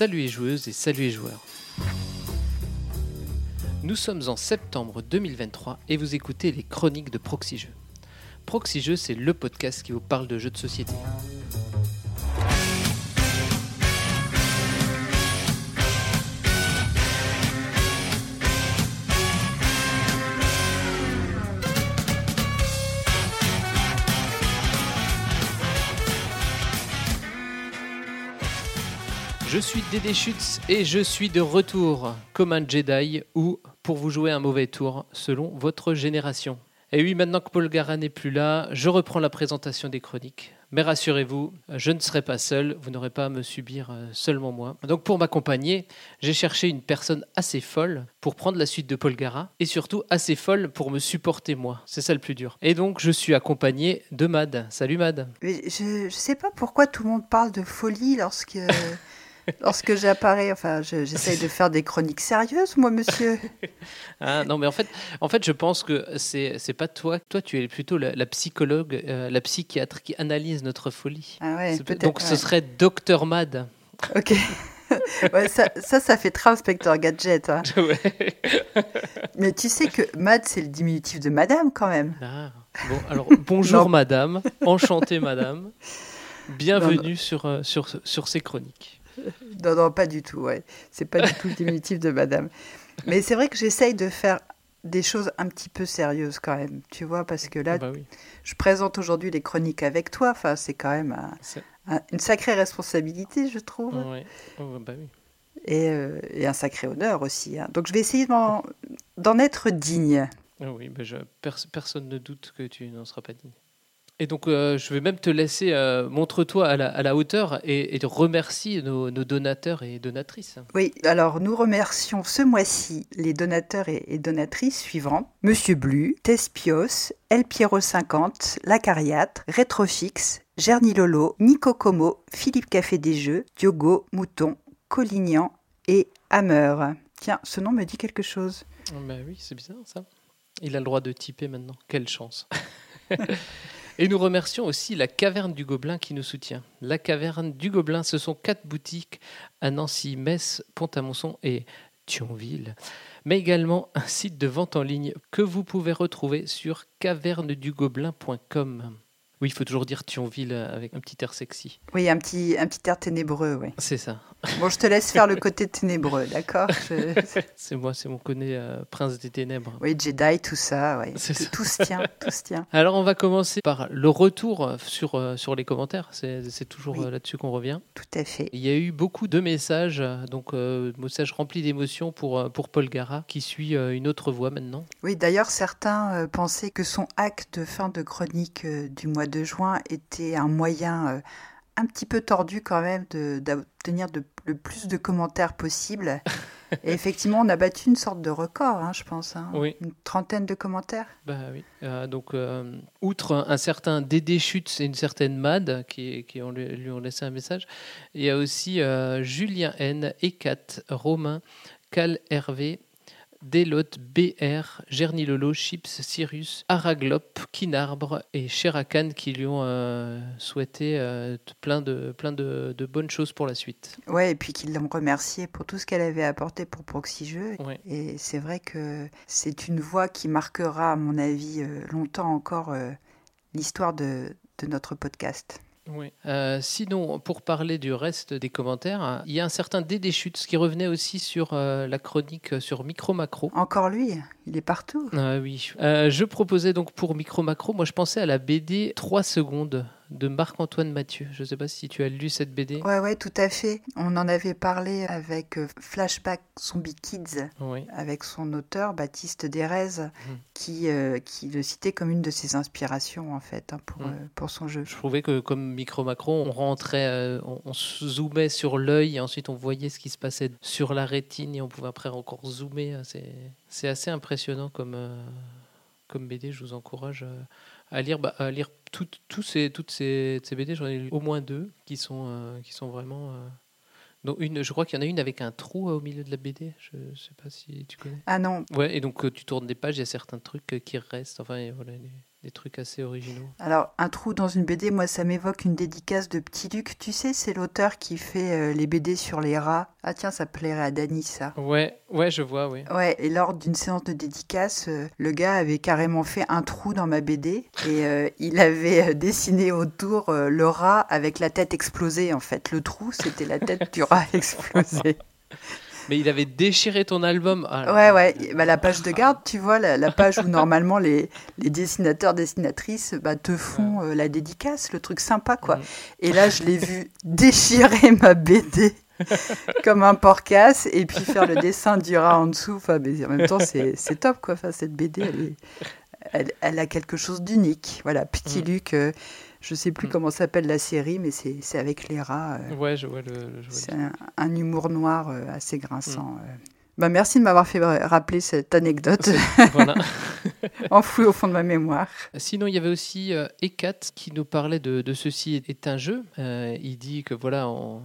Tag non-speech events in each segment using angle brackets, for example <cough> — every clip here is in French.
Salut les joueuses et salut les joueurs. Nous sommes en septembre 2023 et vous écoutez les chroniques de Proxy Jeux. C'est le podcast qui vous parle de jeux de société. Je suis Dédé Schutz et je suis de retour comme un Jedi ou pour vous jouer un mauvais tour selon votre génération. Et oui, maintenant que Paul Gara n'est plus là, je reprends la présentation des chroniques. Mais rassurez-vous, je ne serai pas seul, vous n'aurez pas à me subir euh, seulement moi. Donc pour m'accompagner, j'ai cherché une personne assez folle pour prendre la suite de Paul Gara et surtout assez folle pour me supporter moi. C'est ça le plus dur. Et donc je suis accompagné de Mad. Salut Mad. Mais je ne sais pas pourquoi tout le monde parle de folie lorsque... <laughs> lorsque j'apparais, enfin, j'essaye de faire des chroniques sérieuses, moi, monsieur. <laughs> ah, non, mais en fait, en fait, je pense que c'est c'est pas toi. Toi, tu es plutôt la, psychologue, euh, la psychiatre qui analyse notre folie. Ah ouais, Donc, ce serait Docteur Mad. Ok. <laughs> ouais, ça, ça, ça, fait très inspecteur gadget. Hein. <laughs> Mais tu sais que Mad, c'est le diminutif de madame quand même. Ah. Bon, alors, bonjour madame, enchantée madame. Bienvenue Sur, euh, sur, sur ces chroniques. <laughs> non, non, pas du tout. Ouais. C'est pas du tout le diminutif de madame. Mais c'est vrai que j'essaye de faire des choses un petit peu sérieuses quand même, tu vois, parce que là, bah je présente aujourd'hui les chroniques avec toi. Enfin, c'est quand même une sacrée responsabilité, je trouve. bah oui. Euh, et, un sacré honneur aussi. Hein. Donc, je vais essayer d'en être digne. Ah oui, je, personne ne doute que tu n'en seras pas digne. Et donc, euh, je vais même te laisser, euh, montre-toi à, la, hauteur et, et remercier nos, donateurs et donatrices. Oui, alors nous remercions ce mois-ci les donateurs et, donatrices suivants Monsieur Blu, Tespios, El Piero 50, Lacariate, Retrofix, Gerny Lolo, Nico Como, Philippe Café des Jeux, Diogo, Mouton, Collignan et Hammer. Tiens, ce nom me dit quelque chose. Bah oui, c'est bizarre ça. Il a le droit de typer maintenant. Quelle chance. <laughs> Et nous remercions aussi la Caverne du Gobelin qui nous soutient. La Caverne du Gobelin, ce sont quatre boutiques à Nancy, Metz, Pont-à-Mousson et Thionville, mais également un site de vente en ligne que vous pouvez retrouver sur cavernedugobelin.com. Oui, il faut toujours dire Thionville avec un petit air sexy. Oui, un petit, un petit air ténébreux, oui. C'est ça. Bon, je te laisse faire le côté ténébreux, d'accord <laughs> C'est moi, c'est mon côté euh, prince des ténèbres. Oui, Jedi, tout ça, oui. <laughs> Tout, tout, se tient, tout se tient. Alors, on va commencer par le retour sur, euh, sur les commentaires. C'est toujours euh, là-dessus qu'on revient. Tout à fait. Il y a eu beaucoup de messages, donc messages remplis d'émotions pour, pour Paul Gara, qui suit une autre voie maintenant. Oui, d'ailleurs, certains pensaient que son acte de fin de chronique du mois de juin était un moyen un petit peu tordu quand même d'obtenir le plus de commentaires possible. <laughs> Et effectivement, on a battu une sorte de record, hein, je pense. Hein. Une trentaine de commentaires. Bah oui. Euh, donc, euh, outre un certain Dédé Chutes et une certaine Mad qui, qui ont, lui ont laissé un message, il y a aussi euh, Julien N, Ekat, Romain, Cal Hervé, Delotte, BR, Gernilolo, Chips, Cyrus, Araglop, Kinarbre et Sherakan qui lui ont euh, souhaité euh, plein, de, plein de, bonnes choses pour la suite. Ouais, et puis qui l'ont remercié pour tout ce qu'elle avait apporté pour Proxy Jeux. Et c'est vrai que c'est une voix qui marquera, à mon avis, euh, longtemps encore l'histoire de, de notre podcast. Oui. Euh, sinon, pour parler du reste des commentaires, il y a un certain Dédé Chutes qui revenait aussi sur euh, la chronique sur Micro Macro. Encore lui, il est partout. Ah oui. Euh, je proposais donc pour Micro Macro, moi je pensais à la BD 3 secondes de Marc-Antoine Mathieu. Je ne sais pas si tu as lu cette BD. Ouais, ouais, tout à fait. On en avait parlé avec euh, Flashback Zombie Kids, avec son auteur Baptiste Derez, qui, euh, qui le citait comme une de ses inspirations en fait hein, pour, mhm. euh, pour son jeu. Je trouvais que comme Micro Macro, on rentrait, on, on, zoomait sur l'œil et ensuite on voyait ce qui se passait sur la rétine et on pouvait après encore zoomer. C'est assez impressionnant comme, comme BD. Je vous encourage à lire, bah, à lire toutes ces, toutes ces, ces BD. J'en ai lu au moins deux qui sont, euh, qui sont vraiment. Euh, donc une, je crois qu'il y en a une avec un trou euh, au milieu de la BD. Je ne sais pas si tu connais. Ah non. Ouais, et donc tu tournes des pages, il y a certains trucs qui restent. Enfin, voilà, des trucs assez originaux. Alors, un trou dans une BD, moi, ça m'évoque une dédicace de Petit Luc. Tu sais, c'est l'auteur qui fait euh, les BD sur les rats. Ah tiens, ça plairait à Dany, ça. Ouais, ouais, je vois, oui. Ouais, et lors d'une séance de dédicace, euh, le gars avait carrément fait un trou dans ma BD et euh, il avait dessiné autour le rat avec la tête explosée, en fait. Le trou, c'était la tête du rat <laughs> explosée. Mais il avait déchiré ton album. Ah ouais, ouais. Bah, la page de garde, tu vois, la, page où normalement les, les dessinateurs, dessinatrices bah, te font euh, la dédicace, le truc sympa, quoi. Et là, je l'ai vu déchirer <laughs> ma BD comme un porcasse et puis faire le dessin du rat en dessous. Enfin, mais en même temps, c'est top, quoi. Enfin, cette BD, elle, elle, elle, a quelque chose d'unique. Voilà, Petit Luc. Euh, je sais plus mm. comment s'appelle la série, mais c'est avec les rats. Euh. ouais, je vois le. c'est un, humour noir euh, assez grinçant. Mm. Bah, merci de m'avoir fait rappeler cette anecdote. Voilà. <laughs> Enfouie au fond de ma mémoire. Sinon, il y avait aussi euh, Ekat qui nous parlait de, Ceci est un jeu. Euh, il dit que voilà, on,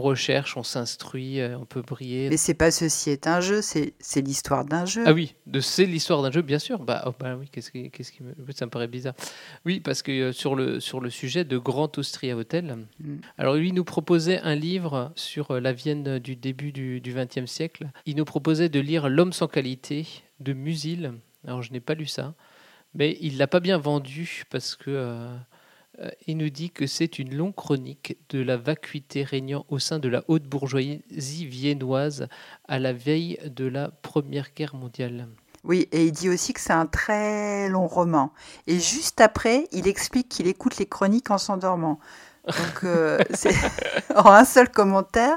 recherche, on s'instruit, euh, on peut briller. Mais c'est pas Ceci est un jeu, c'est l'histoire d'un jeu. Ah oui, c'est l'histoire d'un jeu, bien sûr. Bah, oh, bah oui, qu'est-ce qui, me... Ça me paraît bizarre. Oui, parce que sur, le, sur le sujet de Grand Austria Hotel, mm. alors lui nous proposait un livre sur la Vienne du début du XXe siècle. Il nous proposait de lire L'homme sans qualité de Musil. Alors je n'ai pas lu ça, mais il l'a pas bien vendu parce que euh, euh, il nous dit que c'est une longue chronique de la vacuité régnant au sein de la haute bourgeoisie viennoise à la veille de la Première Guerre mondiale. Oui, et il dit aussi que c'est un très long roman. Et juste après, il explique qu'il écoute les chroniques en s'endormant. Donc, euh, <laughs> <laughs> en un seul commentaire,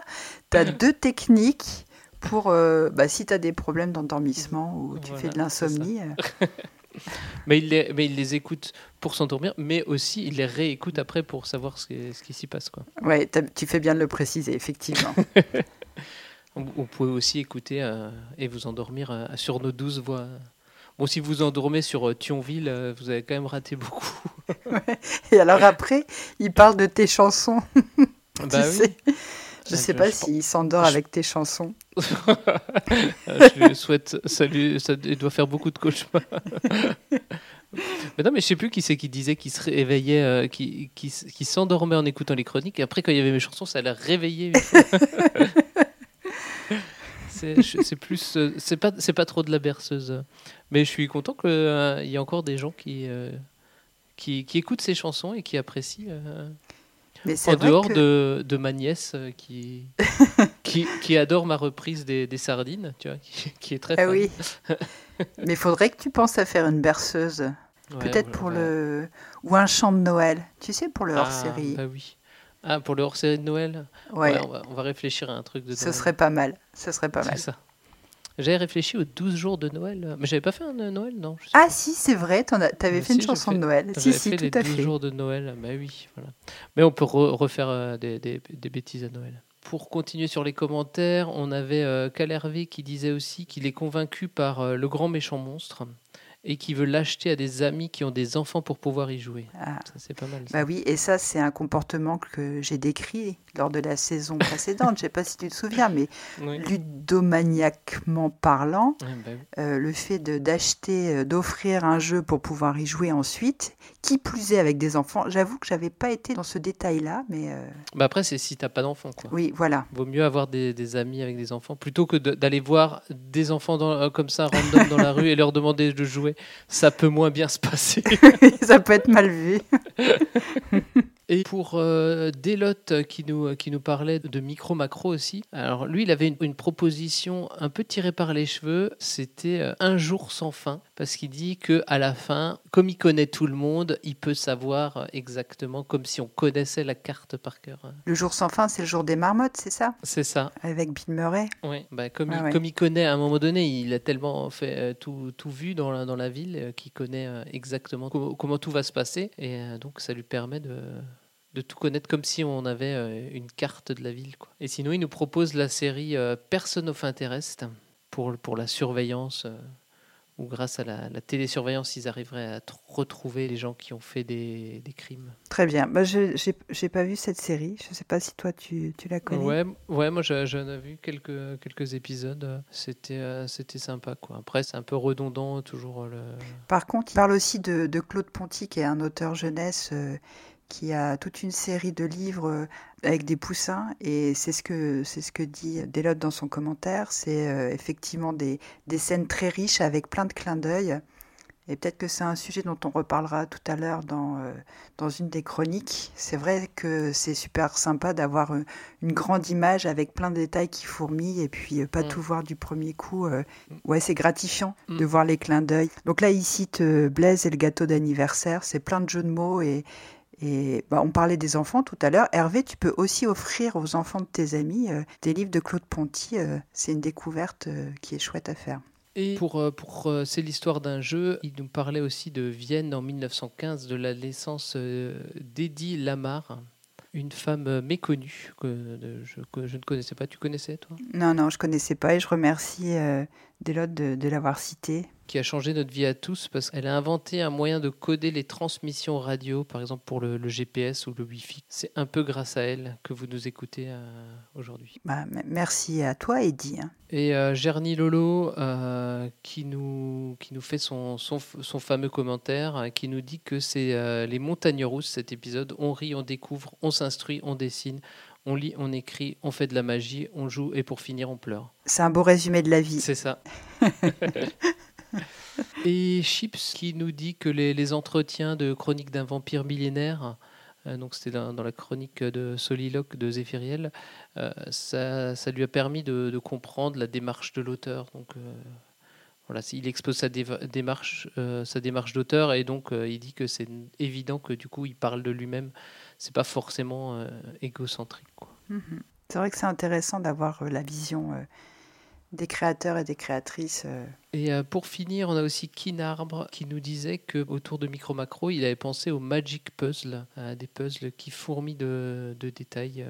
tu as deux techniques pour euh, bah, si tu as des problèmes d'endormissement ou tu fais de l'insomnie. Euh. <laughs> mais, il les, mais il les écoute pour s'endormir, mais aussi il les réécoute après pour savoir ce, ce qui s'y passe. Quoi. Ouais, tu fais bien de le préciser, effectivement. <laughs> vous pouvez aussi écouter euh, et vous endormir sur nos douze voix. Bon, si vous endormez sur Thionville, vous avez quand même raté beaucoup. <laughs> Et alors après, il parle de tes chansons. bah oui. Je ne sais pas s'il s'endort avec tes chansons. <laughs> je lui souhaite, ça, ça doit faire beaucoup de cauchemars. <laughs> mais non, mais je sais plus qui c'est qui disait qu'il se réveillait, euh, qui, qui, s'endormait en écoutant les chroniques, et après quand il y avait mes chansons, ça l'a réveillé. <laughs> c'est plus, euh, c'est pas, c'est pas trop de la berceuse. Mais je suis content qu'il euh, y ait encore des gens qui, qui, qui, écoutent ces chansons et qui apprécient en dehors de, de, ma nièce euh, qui, <laughs> qui, qui, adore ma reprise des, des sardines, tu vois, qui, est très ah oui. <laughs> Mais il faudrait que tu penses à faire une berceuse. Peut-être pour le. Ou un chant de Noël. Tu sais, pour le ah, hors-série. Ah, oui. Ah, pour le hors-série de Noël? Ouais. on, va, on, va, réfléchir à un truc de Ce serait pas mal. Ce serait pas mal. ça. J'avais réfléchi aux 12 jours de Noël. Mais j'avais pas fait un euh, Noël, non Ah si, c'est vrai, tu avais fait une chanson de Noël. Si, si, fait tout les 12 jours de Noël, bah oui. Voilà. Mais on peut refaire euh, des, des, des, bêtises à Noël. Pour continuer sur les commentaires, on avait euh, Calervé qui disait aussi qu'il est convaincu par le grand méchant monstre et qui veut l'acheter à des amis qui ont des enfants pour pouvoir y jouer. Ah. c'est pas mal. Bah oui, et ça, c'est un comportement que j'ai décrit lors de la saison <laughs> précédente. Je sais pas si tu te souviens, mais ludomaniaquement parlant, bah euh, le fait d'acheter, euh, d'offrir un jeu pour pouvoir y jouer ensuite, qui plus est avec des enfants. J'avoue que j'avais pas été dans ce détail-là, mais. Euh, bah après, c'est si t'as pas d'enfants, quoi. Oui, voilà. Vaut mieux avoir des, amis avec des enfants plutôt que d'aller voir des enfants dans, comme ça random dans la <laughs> rue et leur demander de jouer ça peut moins bien se passer. <laughs> ça peut être mal vu. Et pour euh, Delotte qui nous, qui nous parlait de micro-macro aussi, alors lui, il avait une, proposition un peu tirée par les cheveux, c'était euh, un jour sans fin, parce qu'il dit que à la fin, comme il connaît tout le monde, il peut savoir exactement comme si on connaissait la carte par cœur. Le jour sans fin, c'est le jour des marmottes, c'est ça? C'est ça. Avec Bill Murray? Oui, bah, comme, ah il, comme il connaît à un moment donné, il a tellement fait euh, tout, tout vu dans la, dans la ville qu'il connaît exactement comment tout va se passer, et donc ça lui permet de de tout connaître comme si on avait euh, une carte de la ville. Quoi. Et sinon, il nous propose la série euh, Person of Interest pour, pour la surveillance, où grâce à la, télésurveillance, ils arriveraient à retrouver les gens qui ont fait des, crimes. Très bien. Bah, je n'ai pas vu cette série. Je ne sais pas si toi, tu, tu la connais. Ouais, ouais moi, j'en ai vu quelques, quelques épisodes. C'était euh, c'était sympa. Quoi. Après, c'est un peu redondant, toujours. Le... Par contre, il parle aussi de, de Claude Ponty, qui est un auteur jeunesse. Euh, qui a toute une série de livres euh, avec des poussins et c'est ce que c'est ce que dit Delotte dans son commentaire. C'est euh, effectivement des, des, scènes très riches avec plein de clins d'œil. Et peut-être que c'est un sujet dont on reparlera tout à l'heure dans, euh, dans une des chroniques. C'est vrai que c'est super sympa d'avoir une grande image avec plein de détails qui fourmillent et puis pas mm. tout voir du premier coup. Ouais, c'est gratifiant mm. de voir les clins d'œil. Donc là, il cite Blaise et le gâteau d'anniversaire. C'est plein de jeux de mots et, et bah, on parlait des enfants tout à l'heure. Hervé, tu peux aussi offrir aux enfants de tes amis euh, des livres de Claude Ponty. Euh, c'est une découverte euh, qui est chouette à faire. Et pour, pour C'est l'histoire d'un jeu, il nous parlait aussi de Vienne en 1915, de la naissance d'Eddie Lamar, une femme méconnue que je, que je, ne connaissais pas. Tu connaissais, toi? Non, non, je connaissais pas et je remercie Delotte de, de l'avoir cité qui a changé notre vie à tous parce qu'elle a inventé un moyen de coder les transmissions radio, par exemple pour le, GPS ou le Wi-Fi. C'est un peu grâce à elle que vous nous écoutez euh, aujourd'hui. Bah, merci à toi, Eddie. Hein. Et euh, Gerny Lolo euh, qui, nous, qui nous fait son, son, son fameux commentaire, qui nous dit que c'est les montagnes rousses cet épisode. On rit, on découvre, on s'instruit, on dessine. On lit, on écrit, on fait de la magie, on joue et pour finir, on pleure. C'est un beau résumé de la vie. C'est ça. <laughs> Et Chips qui nous dit que les, entretiens de Chronique d'un vampire millénaire, euh, donc c'était dans, la chronique de Soliloque de Zéphiriel, euh, ça, lui a permis de, comprendre la démarche de l'auteur. Donc euh, voilà, il expose sa démarche, sa démarche d'auteur et donc il dit que c'est évident que du coup il parle de lui-même. C'est pas forcément égocentrique. Mm-hmm. C'est vrai que c'est intéressant d'avoir la vision des créateurs et des créatrices. Euh. Et euh, pour finir, on a aussi Kinarbre qui nous disait que autour de Micro Macro, il avait pensé au Magic Puzzle, des puzzles qui fourmillent de, détails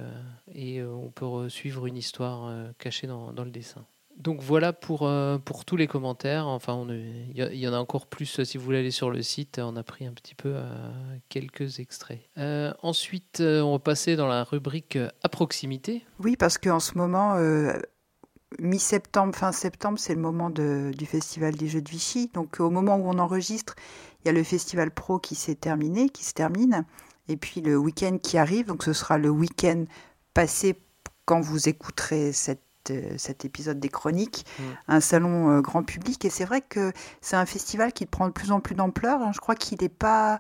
et euh, on peut suivre une histoire cachée dans, le dessin. Donc voilà pour, pour tous les commentaires. Enfin, il y, en a encore plus si vous voulez aller sur le site. On a pris un petit peu quelques extraits. ensuite, on va passer dans la rubrique à proximité. Oui, parce qu'en ce moment, mi-septembre, fin septembre, c'est le moment du Festival des Jeux de Vichy. Donc au moment où on enregistre, il y a le Festival Pro qui s'est terminé, qui se termine. Et puis le week-end qui arrive, donc ce sera le week-end passé quand vous écouterez euh, cet épisode des chroniques, mm. un salon euh, grand public. Et c'est vrai que c'est un festival qui prend de plus en plus d'ampleur. Hein. Je crois qu'il n'est pas...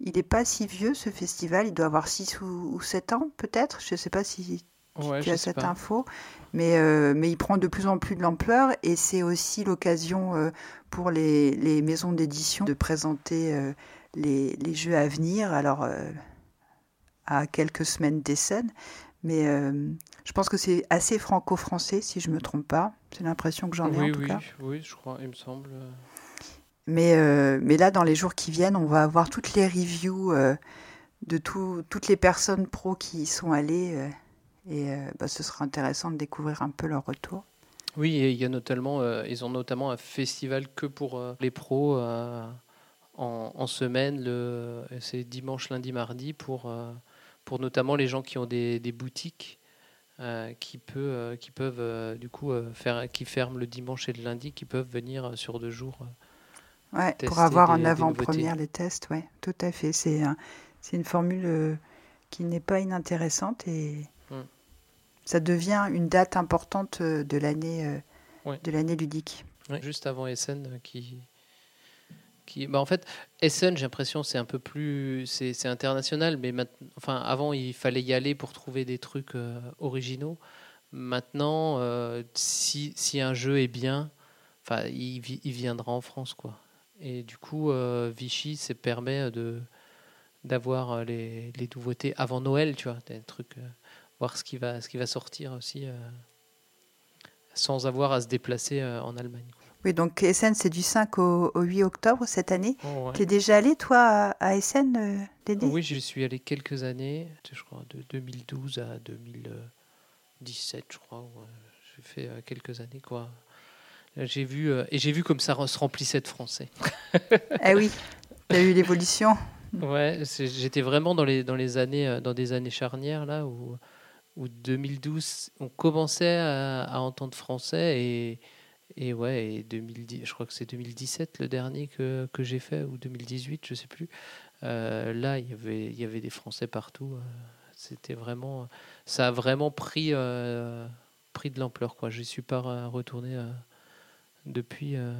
Il n'est pas si vieux ce festival, il doit avoir 6 ou, 7 ans peut-être. Je ne sais pas si tu as cette info. Mais, euh, mais il prend de plus en plus de l'ampleur et c'est aussi l'occasion pour les, les maisons d'édition de présenter les, les, jeux à venir. Alors, à quelques semaines des scènes. Mais je pense que c'est assez franco-français, si je ne me trompe pas. C'est l'impression que j'en ai en tout oui, cas. Oui, je crois, il me semble. Mais, mais là, dans les jours qui viennent, on va avoir toutes les reviews de tout, toutes les personnes pros qui y sont allées et euh, bah, ce sera intéressant de découvrir un peu leur retour. Oui, et il y a notamment, euh, ils ont notamment un festival que pour euh, les pros en, semaine. C'est dimanche, lundi, mardi pour, pour notamment les gens qui ont des, des boutiques. Qui, peut, qui peuvent du coup faire qui ferment le dimanche et le lundi qui peuvent venir sur deux jours ouais, pour avoir en avant-première les tests ouais tout à fait. C'est c'est une formule qui n'est pas inintéressante et ça devient une date importante euh, de l'année euh, de l'année ludique. juste avant Essen euh, qui bah en fait Essen j'ai l'impression c'est un peu plus c'est international mais enfin avant il fallait y aller pour trouver des trucs originaux. Maintenant si, si, un jeu est bien enfin il, viendra en France quoi. Et du coup Vichy ça permet de d'avoir les, nouveautés avant Noël, tu vois, des trucs voir ce qui va, sortir aussi, euh, sans avoir à se déplacer euh, en Allemagne. Oui, donc Essen, c'est du 5 au, 8 octobre cette année. Tu es déjà allé, toi, à Essen, euh, Dédé Oui, j'y suis allé quelques années, je crois, de 2012 à 2017, je crois. J'ai fait quelques années, quoi. J'ai vu et j'ai vu comme ça se remplissait de Français. ah <laughs> oui, tu as eu l'évolution. Ouais, j'étais vraiment dans les dans les années dans des années charnières là où où 2012 on commençait à, entendre français et et ouais et 2010 je crois que c'est 2017 le dernier que, que j'ai fait ou 2018 je sais plus là il y avait il y avait des français partout c'était vraiment, ça a vraiment pris, euh, pris de l'ampleur. Quoi. Je suis pas retourné euh, depuis. Euh.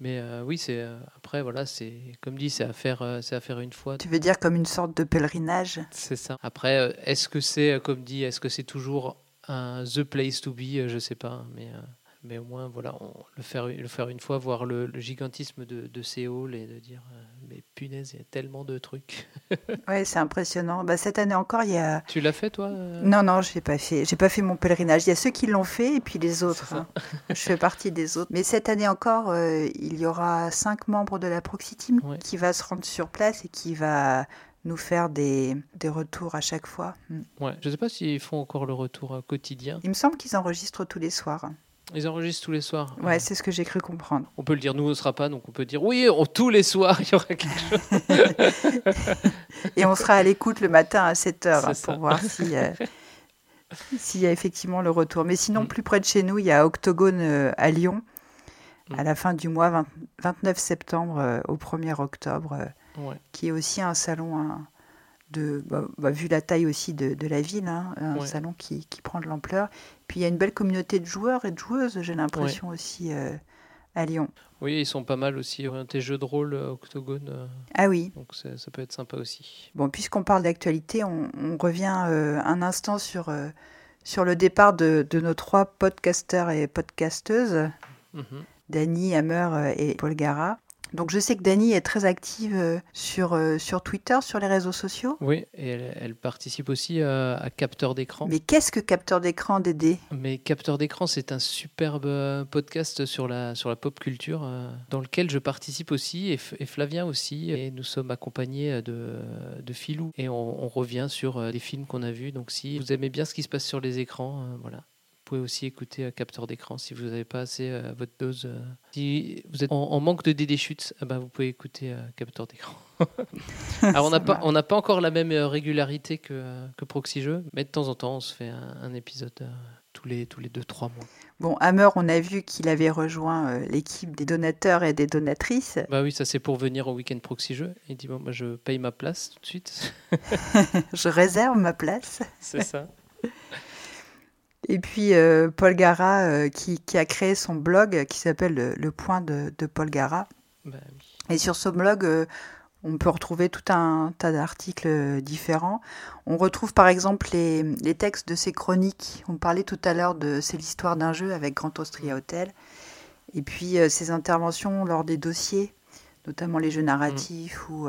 mais oui, c'est après voilà, c'est comme dit, c'est à faire, c'est à faire une fois. Tu veux dire comme une sorte de pèlerinage? C'est ça. Après, est-ce que c'est comme dit, est-ce que c'est toujours un the place to be Je sais pas, mais mais au moins voilà, le faire le faire une fois, voir le, gigantisme de, de Séoul et de dire mais punaise, il y a tellement de trucs. <laughs> ouais, c'est impressionnant. Bah, cette année encore, il y a. Tu l'as fait, toi euh Non, non, je l'ai pas fait. J'ai pas fait mon pèlerinage. Il y a ceux qui l'ont fait et puis les autres. Hein. je fais partie des autres. Mais cette année encore, euh, il y aura cinq membres de la Proxy Team qui va se rendre sur place et qui va nous faire des, des retours à chaque fois. Hmm. Ouais, je sais pas s'ils font encore le retour euh, quotidien. Il me semble qu'ils enregistrent tous les soirs. Ils enregistrent tous les soirs. Ouais, c'est ce que j'ai cru comprendre. On peut le dire, nous, on ne sera pas, donc on peut dire oui, tous les soirs, il y aura quelque <laughs> chose. Et on sera à l'écoute le matin à 7 h hein, pour voir si, euh, <laughs> s'il y a effectivement le retour. Mais sinon, mm. plus près de chez nous, il y a Octogone euh, à Lyon, à mm. la fin du mois, 29 septembre euh, au 1er octobre, qui est aussi un salon. Hein, de, bah, bah, vu la taille aussi de, de la ville, hein, un salon qui, qui, prend de l'ampleur. Puis il y a une belle communauté de joueurs et de joueuses, j'ai l'impression aussi euh, à Lyon. Oui, ils sont pas mal aussi orientés jeux de rôle, euh, octogone. Euh. ah oui. Donc ça, peut être sympa aussi. Bon, puisqu'on parle d'actualité, on, revient un instant sur, sur le départ de, de, nos trois podcasteurs et podcasteuses, mm Dany, Hammer et Paul Gara. Donc je sais que Dani est très active euh, sur, euh, sur Twitter, sur les réseaux sociaux. Oui, et elle, participe aussi euh, à Capteur d'écran. Mais qu'est-ce que Capteur d'écran, Dédé? Mais Capteur d'écran, c'est un superbe podcast sur la, sur la pop culture dans lequel je participe aussi et, Flavien aussi. Et nous sommes accompagnés de, de Philou. Et on, on revient sur des films qu'on a vus. Donc si vous aimez bien ce qui se passe sur les écrans, voilà pouvez aussi écouter un capteur d'écran si vous n'avez pas assez à votre dose. Euh. Si vous êtes en, manque de DD chutes, eh ben vous pouvez écouter un capteur d'écran. <laughs> Alors on n'a pas, on n'a pas encore la même euh, régularité que, euh, que Proxy Jeux, mais de temps en temps on se fait un, épisode tous les tous les deux trois mois. Bon, Hammer, on a vu qu'il avait rejoint l'équipe des donateurs et des donatrices. Bah oui, ça c'est pour venir au week-end Proxy Jeux. Il dit bon, moi je paye ma place tout de suite. <laughs> je réserve ma place. C'est ça. <laughs> Et puis euh, Paul Gara euh, qui, a créé son blog qui s'appelle le, Point de, Paul Gara. Bah Et sur ce blog, euh, on peut retrouver tout un tas d'articles différents. On retrouve par exemple les, textes de ses chroniques. On parlait tout à l'heure de C'est l'histoire d'un jeu avec Grand Austria Hotel. Et puis ses interventions lors des dossiers, notamment les jeux narratifs ou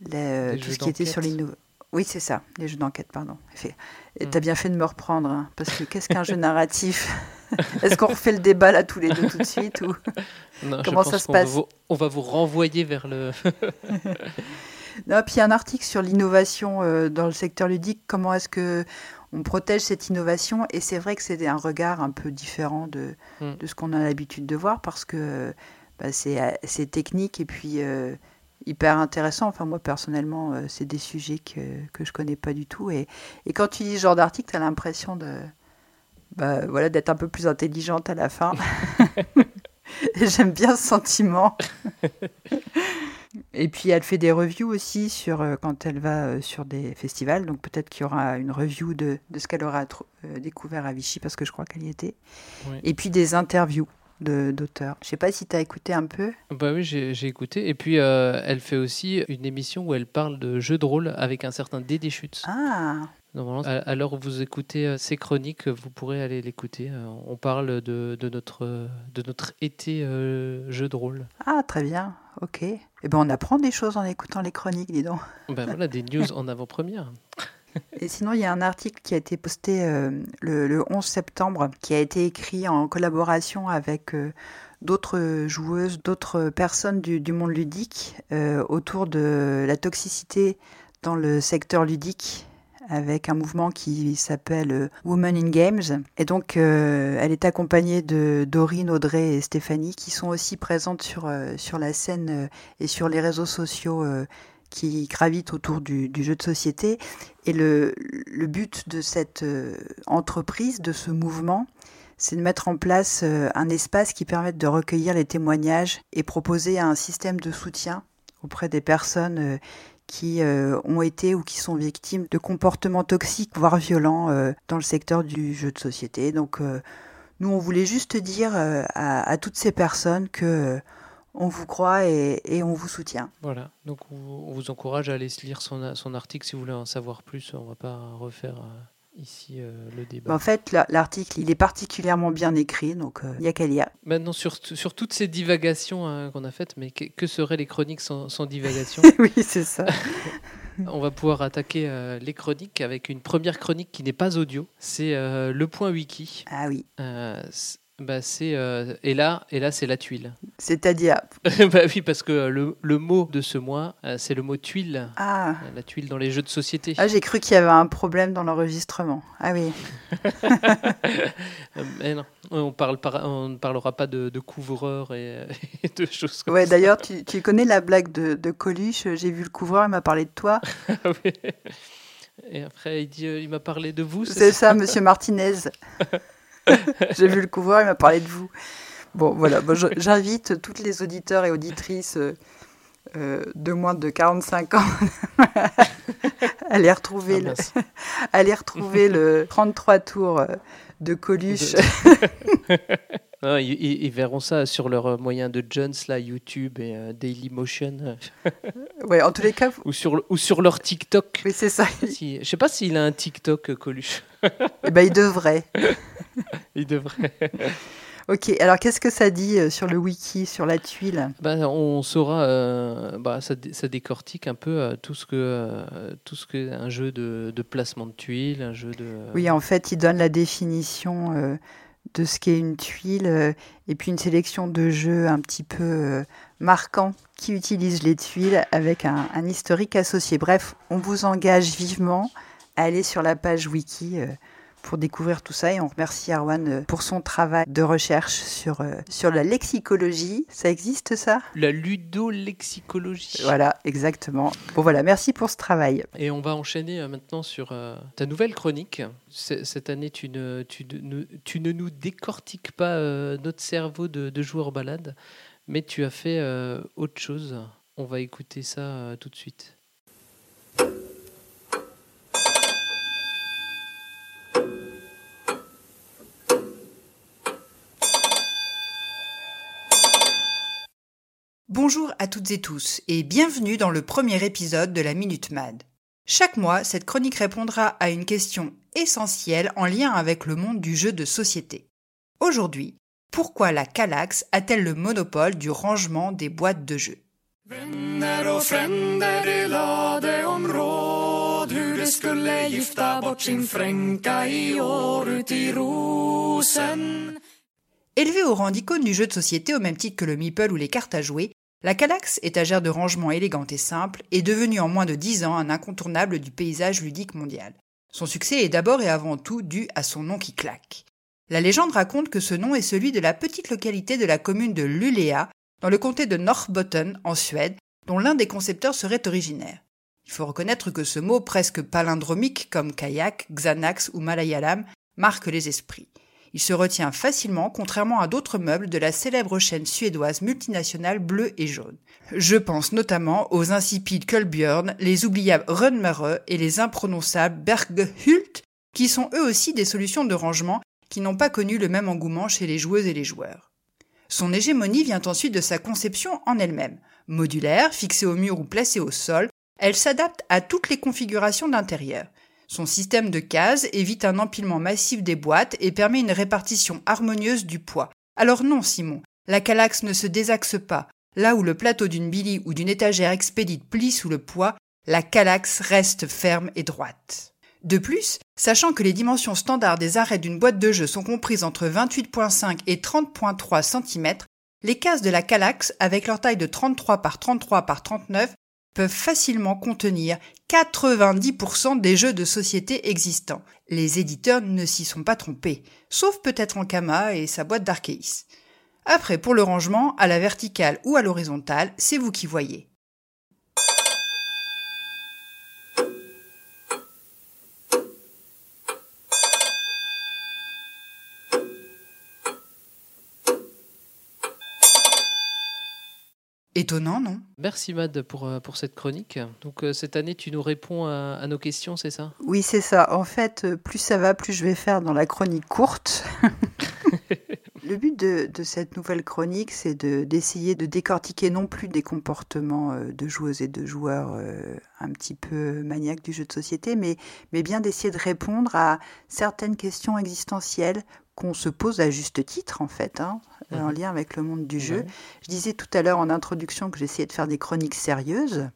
les, tout ce qui était sur l'innovation oui, c'est ça, les jeux d'enquête, pardon. Et tu as mm. bien fait de me reprendre, hein, parce que qu'est-ce qu'un <laughs> jeu narratif? Est-ce qu'on refait le débat là tous les deux tout de suite ou Comment ça se passe? On va vous renvoyer vers le. <laughs> non, puis il y a un article sur l'innovation euh, dans le secteur ludique. Comment est-ce que on protège cette innovation? Et c'est vrai que c'est un regard un peu différent de, mm. de ce qu'on a l'habitude de voir, parce que bah, c'est technique et puis. Euh, hyper intéressant. Enfin, moi, personnellement, euh, c'est des sujets que, que je connais pas du tout. Et, et quand tu lis ce genre d'article, tu as l'impression de, bah, voilà, d'être un peu plus intelligente à la fin. <laughs> <laughs> j'aime bien ce sentiment. et puis, elle fait des reviews aussi sur, euh, quand elle va euh, sur des festivals. Donc, peut-être qu'il y aura une review de, de ce qu'elle aura découvert à Vichy, parce que je crois qu'elle y était. Et puis, des interviews d'auteur. Je sais pas si tu as écouté un peu. Bah oui, j'ai écouté. Et puis, euh, elle fait aussi une émission où elle parle de jeux de rôle avec un certain Dédé Schutz. Ah Normalement, alors où vous écoutez euh, ces chroniques, vous pourrez aller l'écouter. Euh, on parle de, de, notre, de notre été jeu de rôle. Ah, très bien. Ok. Eh ben, on apprend des choses en écoutant les chroniques, dis donc. Ben voilà, des news en avant-première. <laughs> Et sinon, il y a un article qui a été posté euh, le, 11 septembre, qui a été écrit en collaboration avec euh, d'autres joueuses, d'autres personnes du, monde ludique euh, autour de la toxicité dans le secteur ludique avec un mouvement qui s'appelle Women in Games. Et donc, elle est accompagnée de Dorine, Audrey et Stéphanie, qui sont aussi présentes sur, sur la scène et sur les réseaux sociaux qui gravitent autour du, jeu de société. Et le, but de cette entreprise, de ce mouvement, c'est de mettre en place un espace qui permette de recueillir les témoignages et proposer un système de soutien auprès des personnes qui euh, ont été ou qui sont victimes de comportements toxiques, voire violents, euh, dans le secteur du jeu de société. Donc, euh, nous, on voulait juste dire à, toutes ces personnes que on vous croit et, et, on vous soutient. Voilà, donc on, vous encourage à aller lire son, son article si vous voulez en savoir plus. On ne va pas refaire ici euh, le débat. En fait, l'article, il est particulièrement bien écrit, donc il n'y a qu'à lire. Maintenant, sur, sur toutes ces divagations hein, qu'on a faites, mais que, seraient les chroniques sans, sans divagation <laughs> Oui, c'est ça. <laughs> On va pouvoir attaquer euh, les chroniques avec une première chronique qui n'est pas audio. C'est euh, le point wiki. Ah oui bah c'est euh, et là et là c'est la tuile. C'est-à-dire <laughs> Bah oui parce que le, le, mot de ce mois euh, c'est le mot tuile. Ah. La tuile dans les jeux de société. Ah j'ai cru qu'il y avait un problème dans l'enregistrement. Ah oui. <laughs> Euh, mais non, on parle on ne parlera pas de, de couvreur <laughs> et, de choses comme ouais, d'ailleurs tu, tu, connais la blague de, de Coluche. J'ai vu le couvreur il m'a parlé de toi. Ah. Et après il dit il m'a parlé de vous. C'est ça, ça Monsieur Martinez. <laughs> J'ai vu le couvreur, il m'a parlé de vous. Bon, voilà, bon, <laughs> j'invite toutes les auditeurs et auditrices euh, euh de moins de 45 ans <laughs> à aller retrouver, ah, le, à aller retrouver le 33 tours euh, de Coluche. De... non, ils, ils, verront ça sur leur moyen de Jones, là, YouTube et euh, Dailymotion. <laughs> ouais, en tous les cas. Ou sur, ou sur leur TikTok. Oui, c'est ça. Si, je sais pas s'il a un TikTok, Coluche. eh ben, il devrait. <laughs> il devrait. <laughs> Ok, alors qu'est-ce que ça dit euh, sur le wiki, sur la tuile? Ben, On saura, euh, bah, ça, ça, décortique un peu euh, tout ce que, euh, tout ce que un jeu de, de, placement de tuiles, un jeu de. Oui, en fait, il donne la définition euh, de ce qu'est une tuile euh, et puis une sélection de jeux un petit peu marquants qui utilisent les tuiles avec un, un, historique associé. Bref, on vous engage vivement à aller sur la page wiki pour découvrir tout ça et on remercie Arwan euh, pour son travail de recherche sur, euh, sur la lexicologie. Ça existe ça? La ludolexicologie. Voilà, exactement. Bon voilà, merci pour ce travail. Et on va enchaîner euh, maintenant sur ta nouvelle chronique. Cette année, tu ne, tu, ne, tu ne nous décortiques pas notre cerveau de, de joueur balade, mais tu as fait autre chose. On va écouter ça tout de suite. Bonjour à toutes et tous et bienvenue dans le premier épisode de la Minute Mad. Chaque mois, cette chronique répondra à une question essentielle en lien avec le monde du jeu de société. Aujourd'hui, pourquoi la Calax a-t-elle le monopole du rangement des boîtes de jeux? Élevée au rang d'icône du jeu de société au même titre que le Meeple ou les cartes à jouer, la Calax, étagère de rangement élégante et simple, est devenue en moins de dix ans un incontournable du paysage ludique mondial. Son succès est d'abord et avant tout dû à son nom qui claque. La légende raconte que ce nom est celui de la petite localité de la commune de Luleå, dans le comté de Norrbotten, en Suède, dont l'un des concepteurs serait originaire. Il faut reconnaître que ce mot presque palindromique comme kayak, xanax ou malayalam marque les esprits. Il se retient facilement, contrairement à d'autres meubles de la célèbre chaîne suédoise multinationale bleue et jaune. Je pense notamment aux insipides Kulbjörn, les oubliables Rönnmere et les imprononçables Berghult, qui sont eux aussi des solutions de rangement qui n'ont pas connu le même engouement chez les joueuses et les joueurs. Son hégémonie vient ensuite de sa conception en elle-même. Modulaire, fixée au mur ou placée au sol, elle s'adapte à toutes les configurations d'intérieur. Son système de cases évite un empilement massif des boîtes et permet une répartition harmonieuse du poids. Alors non, Simon, la calaxe ne se désaxe pas. Là où le plateau d'une bille ou d'une étagère expédite plie sous le poids, la calaxe reste ferme et droite. De plus, sachant que les dimensions standards des arrêts d'une boîte de jeu sont comprises entre 28.5 et 30.3 cm, les cases de la calaxe, avec leur taille de 33 par 33 par 39, peuvent facilement contenir 90% des jeux de société existants. Les éditeurs ne s'y sont pas trompés, sauf peut-être Ankama et sa boîte d'Arceis. Après, pour le rangement, à la verticale ou à l'horizontale, c'est vous qui voyez. Étonnant, non? Merci Mad pour, euh, pour cette chronique. Donc euh, cette année, tu nous réponds à, nos questions, c'est ça? Oui, c'est ça. En fait, euh, plus ça va, plus je vais faire dans la chronique courte. <laughs> Le but de, cette nouvelle chronique, c'est d'essayer de, décortiquer non plus des comportements de joueuses et de joueurs un petit peu maniaques du jeu de société, mais, mais bien d'essayer de répondre à certaines questions existentielles qu'on se pose à juste titre, en fait, hein, en mhm. lien avec le monde du jeu. Je disais tout à l'heure en introduction que j'essayais de faire des chroniques sérieuses.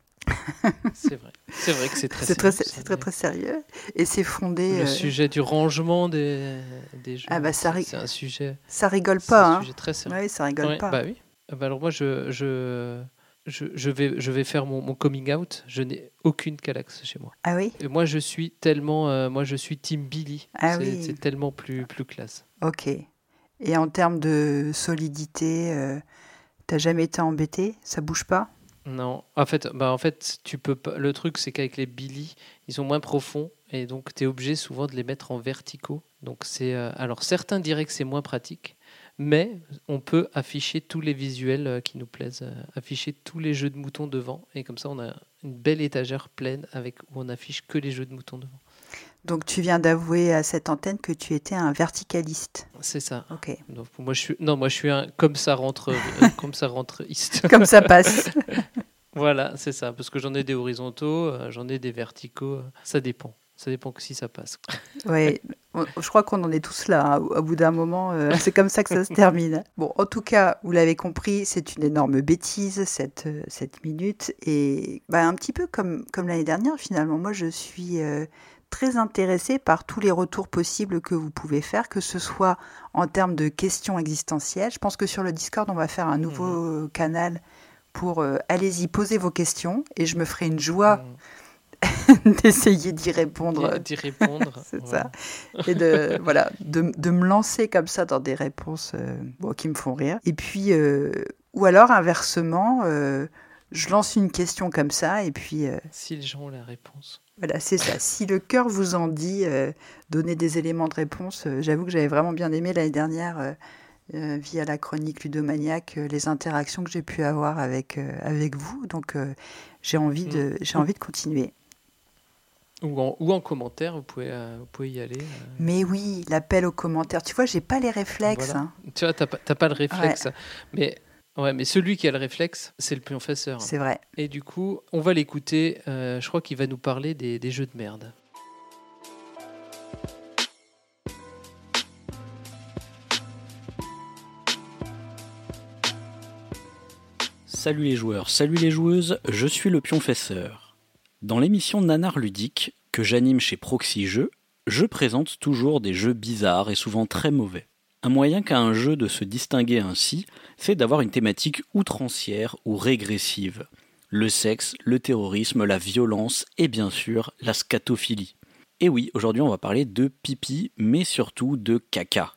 c'est vrai. C'est vrai que c'est très, très, <laughs> c'est très, très sérieux. Et c'est fondé. Le euh, sujet du rangement des, des jeux. Ah bah ça C'est un sujet. Ça rigole pas. Un hein. sujet très sérieux. Oui, ça rigole pas. Bah oui. Ah bah alors moi, je, je, je, vais, je vais faire mon, coming out. Je n'ai aucune Calax chez moi. Ah oui? Et Moi, je suis tellement. Euh, moi, je suis Team Billy. Ah oui. C'est tellement plus, plus classe. Ok. Et en termes de solidité, euh, t'as jamais été embêté? Ça bouge pas? Non. En fait, bah en fait, tu peux pas. Le truc, c'est qu'avec les Billy, ils sont moins profonds et donc tu es obligé souvent de les mettre en verticaux. Donc c'est. Euh, alors certains diraient que c'est moins pratique mais on peut afficher tous les visuels euh, qui nous plaisent, euh, afficher tous les jeux de moutons devant, et comme ça on a une belle étagère pleine avec où on affiche que les jeux de moutons devant. Donc tu viens d'avouer à cette antenne que tu étais un verticaliste. C'est ça. Ok. Donc, moi je suis non moi je suis un comme ça rentre euh, <laughs> comme ça rentre comme ça passe. <laughs> voilà c'est ça parce que j'en ai des horizontaux, j'en ai des verticaux, ça dépend. Ça dépend que si ça passe. Oui, je crois qu'on en est tous là. Hein. Au bout d'un moment, euh, c'est comme ça que ça se termine. Bon, en tout cas, vous l'avez compris, c'est une énorme bêtise cette, euh, cette minute. Et bah, un petit peu comme, comme l'année dernière, finalement, moi, je suis euh, très intéressée par tous les retours possibles que vous pouvez faire, que ce soit en termes de questions existentielles. Je pense que sur le Discord, on va faire un nouveau mmh. canal pour allez-y, posez vos questions et je me ferai une joie. Mmh. <laughs> d'essayer d'y répondre. D'y répondre. <laughs> c'est ça. Et de, <laughs> voilà, de, de, me lancer comme ça dans des réponses euh, bon, qui me font rire. Et puis, euh, ou alors inversement, euh, je lance une question comme ça et puis. si les gens ont la réponse. Voilà, c'est ça. Si le cœur vous en dit, donner des éléments de réponse. J'avoue que j'avais vraiment bien aimé l'année dernière. via la chronique ludomaniaque, les interactions que j'ai pu avoir avec, avec vous. Donc, j'ai envie, mm. de, j'ai envie de continuer. Ou en, ou en commentaire, vous pouvez, euh, vous pouvez y aller. Euh. Mais oui, l'appel aux commentaires. Tu vois, j'ai pas les réflexes. Hein. Tu vois, t'as pas, pas le réflexe. Mais, ouais, mais celui qui a le réflexe, c'est le professeur. C'est vrai. Et du coup, on va l'écouter. Euh, je crois qu'il va nous parler des, des jeux de merde. Salut les joueurs, salut les joueuses, je suis le pionfesseur. Dans l'émission Nanar Ludique, que j'anime chez Proxy Jeux, je présente toujours des jeux bizarres et souvent très mauvais. Un moyen qu'a un jeu de se distinguer ainsi, c'est d'avoir une thématique outrancière ou régressive. Le sexe, le terrorisme, la violence et bien sûr la scatophilie. Et oui, aujourd'hui on va parler de pipi, mais surtout de caca.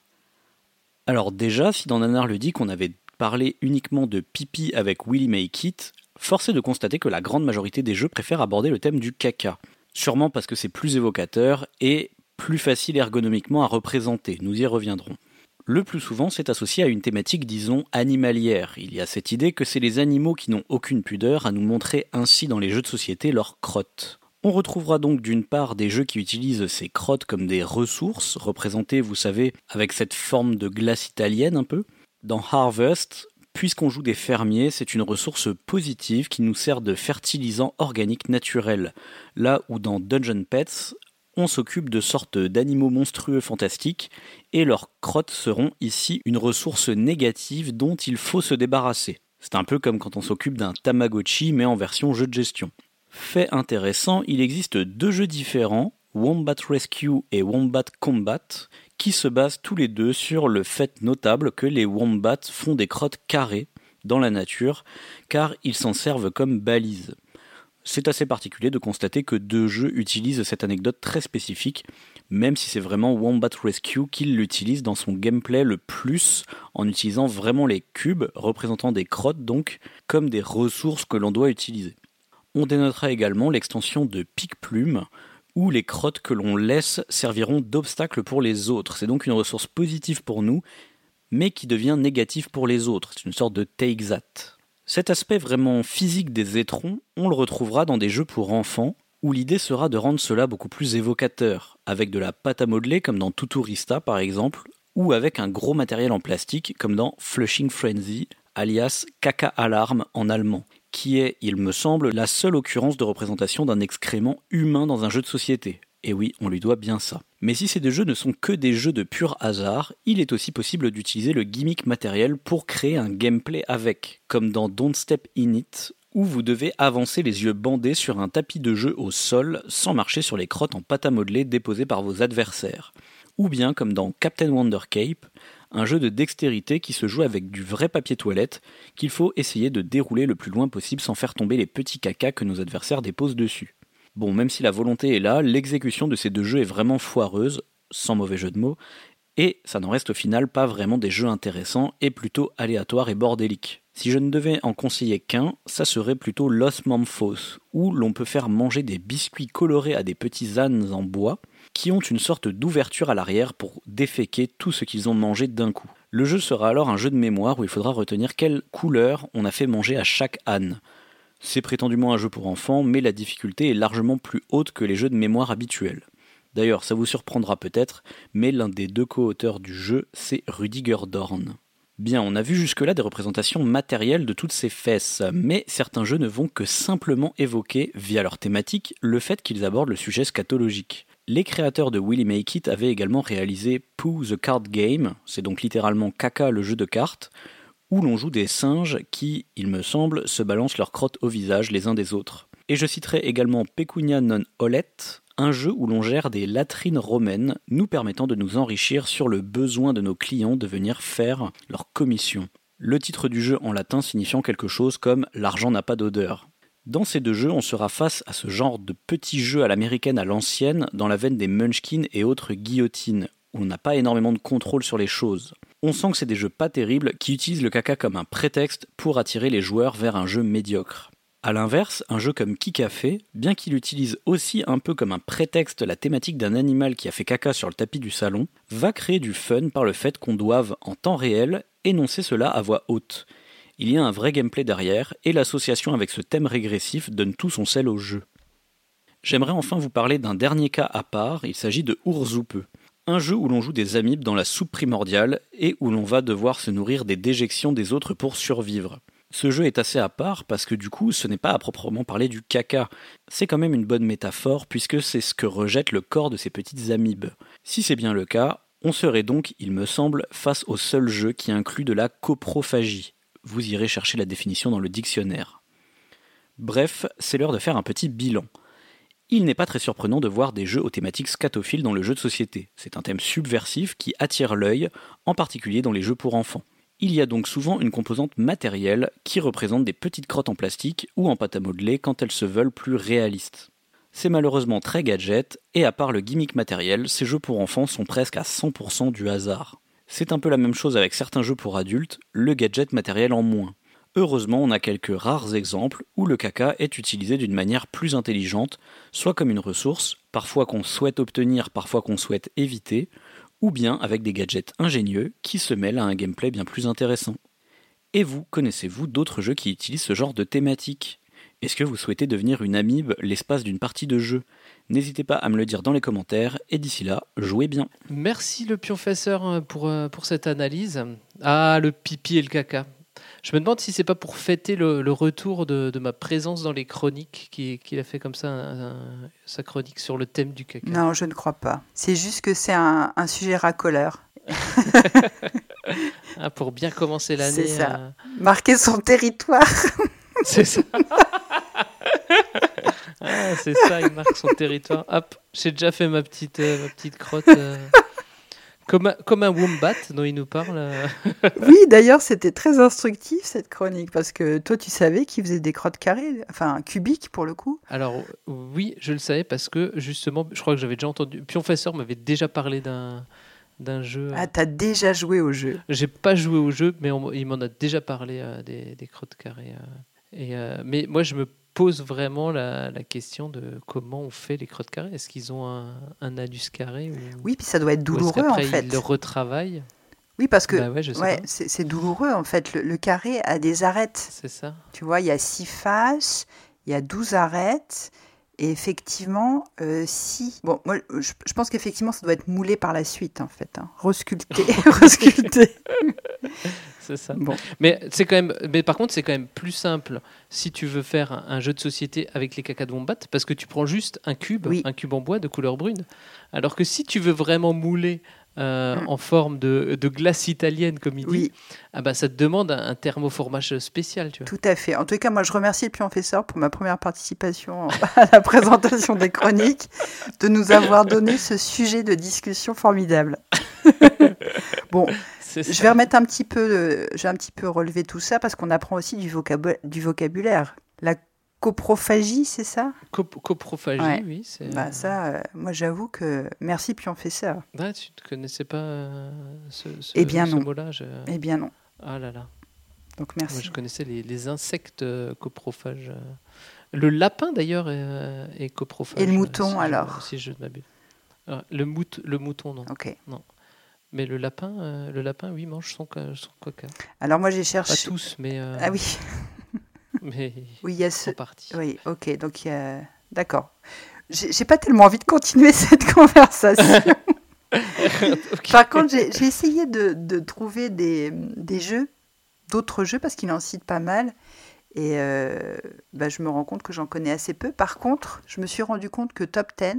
Alors déjà, si dans Nanar Ludique on avait parlé uniquement de pipi avec Willy Make It, force est de constater que la grande majorité des jeux préfèrent aborder le thème du caca. Sûrement parce que c'est plus évocateur et plus facile ergonomiquement à représenter, nous y reviendrons. Le plus souvent, c'est associé à une thématique, disons, animalière. Il y a cette idée que c'est les animaux qui n'ont aucune pudeur à nous montrer ainsi dans les jeux de société leurs crottes. On retrouvera donc d'une part des jeux qui utilisent ces crottes comme des ressources, représentées, vous savez, avec cette forme de glace italienne un peu. Dans Harvest, Puisqu'on joue des fermiers, c'est une ressource positive qui nous sert de fertilisant organique naturel, là où dans Dungeon Pets, on s'occupe de sortes d'animaux monstrueux fantastiques, et leurs crottes seront ici une ressource négative dont il faut se débarrasser. C'est un peu comme quand on s'occupe d'un Tamagotchi mais en version jeu de gestion. Fait intéressant, il existe deux jeux différents, Wombat Rescue et Wombat Combat, qui se basent tous les deux sur le fait notable que les wombats font des crottes carrées dans la nature, car ils s'en servent comme balises. C'est assez particulier de constater que deux jeux utilisent cette anecdote très spécifique, même si c'est vraiment Wombat Rescue qui l'utilise dans son gameplay le plus, en utilisant vraiment les cubes, représentant des crottes donc, comme des ressources que l'on doit utiliser. On dénotera également l'extension de Pic Plume, où les crottes que l'on laisse serviront d'obstacle pour les autres. C'est donc une ressource positive pour nous, mais qui devient négative pour les autres. C'est une sorte de take that. Cet aspect vraiment physique des étrons, on le retrouvera dans des jeux pour enfants, où l'idée sera de rendre cela beaucoup plus évocateur, avec de la pâte à modeler comme dans Tuturista par exemple, ou avec un gros matériel en plastique comme dans Flushing Frenzy, alias Caca Alarm en allemand, qui est, il me semble, la seule occurrence de représentation d'un excrément humain dans un jeu de société. Et oui, on lui doit bien ça. Mais si ces deux jeux ne sont que des jeux de pur hasard, il est aussi possible d'utiliser le gimmick matériel pour créer un gameplay avec, comme dans Don't Step In It, où vous devez avancer les yeux bandés sur un tapis de jeu au sol sans marcher sur les crottes en pâte à modeler déposées par vos adversaires. Ou bien comme dans Captain Wonder Cape, un jeu de dextérité qui se joue avec du vrai papier toilette qu'il faut essayer de dérouler le plus loin possible sans faire tomber les petits cacas que nos adversaires déposent dessus. Bon, même si la volonté est là, l'exécution de ces deux jeux est vraiment foireuse, sans mauvais jeu de mots, et ça n'en reste au final pas vraiment des jeux intéressants et plutôt aléatoires et bordéliques. Si je ne devais en conseiller qu'un, ça serait plutôt Los Mamphos, où l'on peut faire manger des biscuits colorés à des petits ânes en bois, qui ont une sorte d'ouverture à l'arrière pour déféquer tout ce qu'ils ont mangé d'un coup. Le jeu sera alors un jeu de mémoire où il faudra retenir quelle couleur on a fait manger à chaque âne. C'est prétendument un jeu pour enfants, mais la difficulté est largement plus haute que les jeux de mémoire habituels. D'ailleurs, ça vous surprendra peut-être, mais l'un des deux co-auteurs du jeu, c'est Rudiger Dorn. Bien, on a vu jusque-là des représentations matérielles de toutes ces fesses, mais certains jeux ne vont que simplement évoquer, via leur thématique, le fait qu'ils abordent le sujet scatologique. Les créateurs de Willy Make It avaient également réalisé Pooh the Card Game, c'est donc littéralement caca le jeu de cartes, où l'on joue des singes qui, il me semble, se balancent leurs crottes au visage les uns des autres. Et je citerai également Pecunia non Olet, un jeu où l'on gère des latrines romaines, nous permettant de nous enrichir sur le besoin de nos clients de venir faire leur commission. Le titre du jeu en latin signifiant quelque chose comme l'argent n'a pas d'odeur. Dans ces deux jeux, on sera face à ce genre de petits jeux à l'américaine à l'ancienne, dans la veine des Munchkin et autres guillotines, où on n'a pas énormément de contrôle sur les choses. On sent que c'est des jeux pas terribles qui utilisent le caca comme un prétexte pour attirer les joueurs vers un jeu médiocre. A l'inverse, un jeu comme Kikafé, bien qu'il utilise aussi un peu comme un prétexte la thématique d'un animal qui a fait caca sur le tapis du salon, va créer du fun par le fait qu'on doive, en temps réel, énoncer cela à voix haute. Il y a un vrai gameplay derrière, et l'association avec ce thème régressif donne tout son sel au jeu. J'aimerais enfin vous parler d'un dernier cas à part, il s'agit de Urzoupe un jeu où l'on joue des amibes dans la soupe primordiale et où l'on va devoir se nourrir des déjections des autres pour survivre. Ce jeu est assez à part parce que du coup ce n'est pas à proprement parler du caca. C'est quand même une bonne métaphore puisque c'est ce que rejette le corps de ces petites amibes. Si c'est bien le cas, on serait donc, il me semble, face au seul jeu qui inclut de la coprophagie. Vous irez chercher la définition dans le dictionnaire. Bref, c'est l'heure de faire un petit bilan il n'est pas très surprenant de voir des jeux aux thématiques scatophiles dans le jeu de société. C'est un thème subversif qui attire l'œil, en particulier dans les jeux pour enfants. Il y a donc souvent une composante matérielle qui représente des petites crottes en plastique ou en pâte à modeler quand elles se veulent plus réalistes. C'est malheureusement très gadget, et à part le gimmick matériel, ces jeux pour enfants sont presque à 100% du hasard. C'est un peu la même chose avec certains jeux pour adultes, le gadget matériel en moins. Heureusement, on a quelques rares exemples où le caca est utilisé d'une manière plus intelligente, soit comme une ressource, parfois qu'on souhaite obtenir, parfois qu'on souhaite éviter, ou bien avec des gadgets ingénieux qui se mêlent à un gameplay bien plus intéressant. Et vous, connaissez-vous d'autres jeux qui utilisent ce genre de thématique? Est-ce que vous souhaitez devenir une amibe l'espace d'une partie de jeu? N'hésitez pas à me le dire dans les commentaires, et d'ici là, jouez bien. Merci le pionfesseur pour, euh, pour cette analyse. Ah, le pipi et le caca. Je me demande si c'est pas pour fêter le, retour de, ma présence dans les chroniques qu'il a fait comme ça sa chronique sur le thème du caca. Non, je ne crois pas. C'est juste que c'est un, sujet racoleur. <laughs> ah, pour bien commencer l'année. C'est ça. Euh. Marquer son territoire. c'est ça. <laughs> <laughs> ah, c'est ça, il marque son territoire. Hop, j'ai déjà fait ma petite, euh, ma petite crotte. Euh. Comme un, comme un wombat dont il nous parle. euh. Oui, d'ailleurs, c'était très instructif cette chronique parce que toi, tu savais qu'il faisait des crottes carrées, enfin cubiques pour le coup. Alors oui, je le savais parce que justement, je crois que j'avais déjà entendu. Pionfesseur m'avait déjà parlé d'un d'un jeu. Ah, t'as déjà joué au jeu. J'ai pas joué au jeu, mais on- il m'en a déjà parlé des, des crottes carrées. Euh. Et, euh, mais moi, je me pose vraiment la, la question de comment on fait les crottes carrées. Est-ce qu'ils ont un, un anus carré ou, Oui, puis ça doit être douloureux en fait. ils le retravaillent Oui, parce que Bah ouais, ouais, c'est c'est douloureux en fait. Le, le carré a des arêtes. C'est ça. Tu vois, il y a six faces, il y a 12 arêtes. Et effectivement, euh, si. Bon, moi, je, je pense qu'effectivement, ça doit être moulé par la suite, en fait. hein. Resculpté. <laughs> resculpté. <laughs> C'est ça. Bon. Mais c'est quand même. Mais par contre, c'est quand même plus simple si tu veux faire un, un jeu de société avec les cacas de wombat, parce que tu prends juste un cube, Oui. un cube en bois de couleur brune. Alors que si tu veux vraiment mouler euh, Mm. en forme de, de glace italienne, comme il dit, Oui, ah bah ça te demande un, un thermoformage spécial, tu vois. tout à fait. En tout cas, moi, je remercie le Pionfesseur pour ma première participation <laughs> à la présentation des chroniques, de nous avoir donné ce sujet de discussion formidable. <laughs> bon, Je ça. vais remettre un petit peu, euh, je vais un petit peu relever tout ça parce qu'on apprend aussi du, vocabu- du vocabulaire. La coprophagie, c'est ça? Cop- coprophagie, Ouais. oui. Bah ça, euh, moi j'avoue que merci Pionfesseur. Ouais, tu ne connaissais pas euh, ce, ce- Eh bien, ce non. mot-là je- Eh bien non. Ah là là. Donc Moi, merci. je connaissais les, les insectes coprophages. Le lapin, d'ailleurs, est, est coprophage. Et le mouton, si je- alors? Si je ne m'abuse. Le, mout- le mouton, non. Ok. Mais le lapin, euh, le lapin, oui, mange son, son coca. Alors moi j'ai Pas cherché. tous, mais, euh, Ah oui, <laughs> mais oui il y a ce. en partie. Oui, ok. Donc il y a. D'accord. J'ai pas tellement envie de continuer <laughs> cette conversation. <laughs> Par contre, j'ai j'ai essayé de, de trouver des, des jeux, d'autres jeux, parce qu'il en cite pas mal. Et euh, bah, je me rends compte que j'en connais assez peu. Par contre, je me suis rendu compte que Top 10,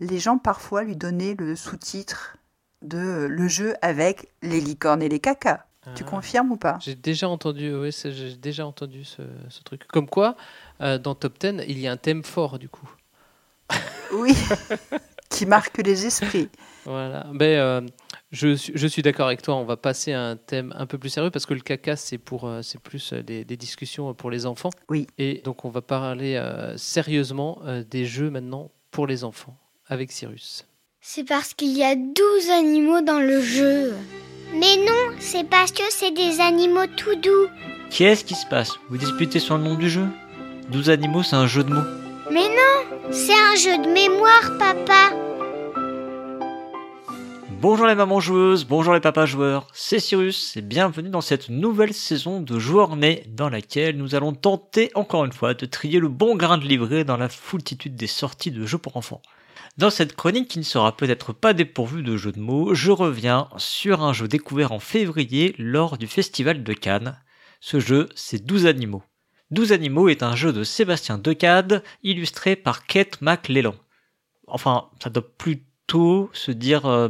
les gens parfois lui donnaient le sous-titre de le jeu avec les licornes et les cacas. Tu Ah. confirmes ou pas? J'ai déjà entendu, c'est- j'ai déjà entendu ce, ce truc. Comme quoi, euh, dans Top 10, il y a un thème fort du coup. <laughs> Oui, qui marque les esprits. Voilà. Mais euh, je, suis- je suis d'accord avec toi. On va passer à un thème un peu plus sérieux parce que le caca, c'est pour, euh, c'est plus des, des discussions pour les enfants. Oui. Et donc, on va parler euh, sérieusement des jeux maintenant pour les enfants avec Cyrus. C'est parce qu'il y a 12 animaux dans le jeu. Mais non, c'est parce que c'est des animaux tout doux. Qu'est-ce qui se passe? Vous disputez sur le nom du jeu? 12 animaux, c'est un jeu de mots. Mais non, c'est un jeu de mémoire, papa. Bonjour les mamans joueuses, bonjour les papas joueurs, c'est Cyrus et bienvenue dans cette nouvelle saison de Joueurs Nés dans laquelle nous allons tenter encore une fois de trier le bon grain de livret dans la foultitude des sorties de jeux pour enfants. Dans cette chronique qui ne sera peut-être pas dépourvue de jeux de mots, je reviens sur un jeu découvert en février lors du festival de Cannes. Ce jeu, c'est 12 animaux. 12 animaux est un jeu de Sébastien Decade illustré par Kate McLellan. Enfin, ça doit plutôt se dire euh.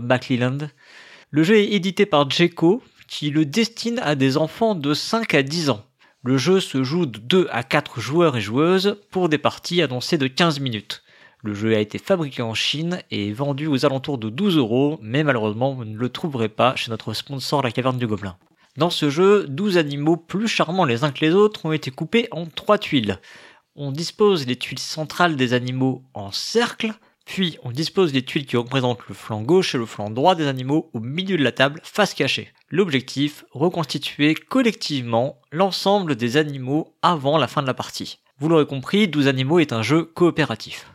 Le jeu est édité par Jeco, qui le destine à des enfants de 5 à 10 ans. Le jeu se joue de 2 à 4 joueurs et joueuses pour des parties annoncées de 15 minutes. Le jeu a été fabriqué en Chine et vendu aux alentours de 12 euros, mais malheureusement vous ne le trouverez pas chez notre sponsor La Caverne du Gobelin. Dans ce jeu, 12 animaux plus charmants les uns que les autres ont été coupés en 3 tuiles. On dispose les tuiles centrales des animaux en cercle, puis on dispose les tuiles qui représentent le flanc gauche et le flanc droit des animaux au milieu de la table, face cachée. L'objectif, reconstituer collectivement l'ensemble des animaux avant la fin de la partie. Vous l'aurez compris, 12 animaux est un jeu coopératif.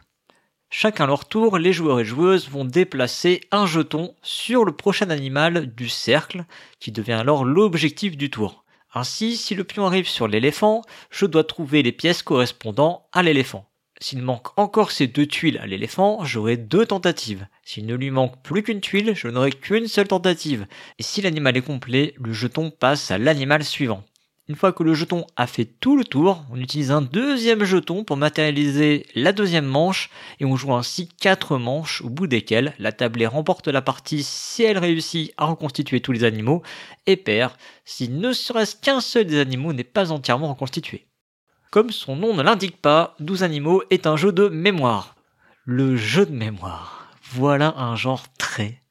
Chacun leur tour, les joueurs et joueuses vont déplacer un jeton sur le prochain animal du cercle, qui devient alors l'objectif du tour. Ainsi, si le pion arrive sur l'éléphant, je dois trouver les pièces correspondant à l'éléphant. S'il manque encore ces deux tuiles à l'éléphant, j'aurai deux tentatives. S'il ne lui manque plus qu'une tuile, je n'aurai qu'une seule tentative. Et si l'animal est complet, le jeton passe à l'animal suivant. Une fois que le jeton a fait tout le tour, on utilise un deuxième jeton pour matérialiser la deuxième manche et on joue ainsi quatre manches au bout desquelles la tablée remporte la partie si elle réussit à reconstituer tous les animaux et perd si ne serait-ce qu'un seul des animaux n'est pas entièrement reconstitué. Comme son nom ne l'indique pas, 12 animaux est un jeu de mémoire. Le jeu de mémoire. Voilà un genre très,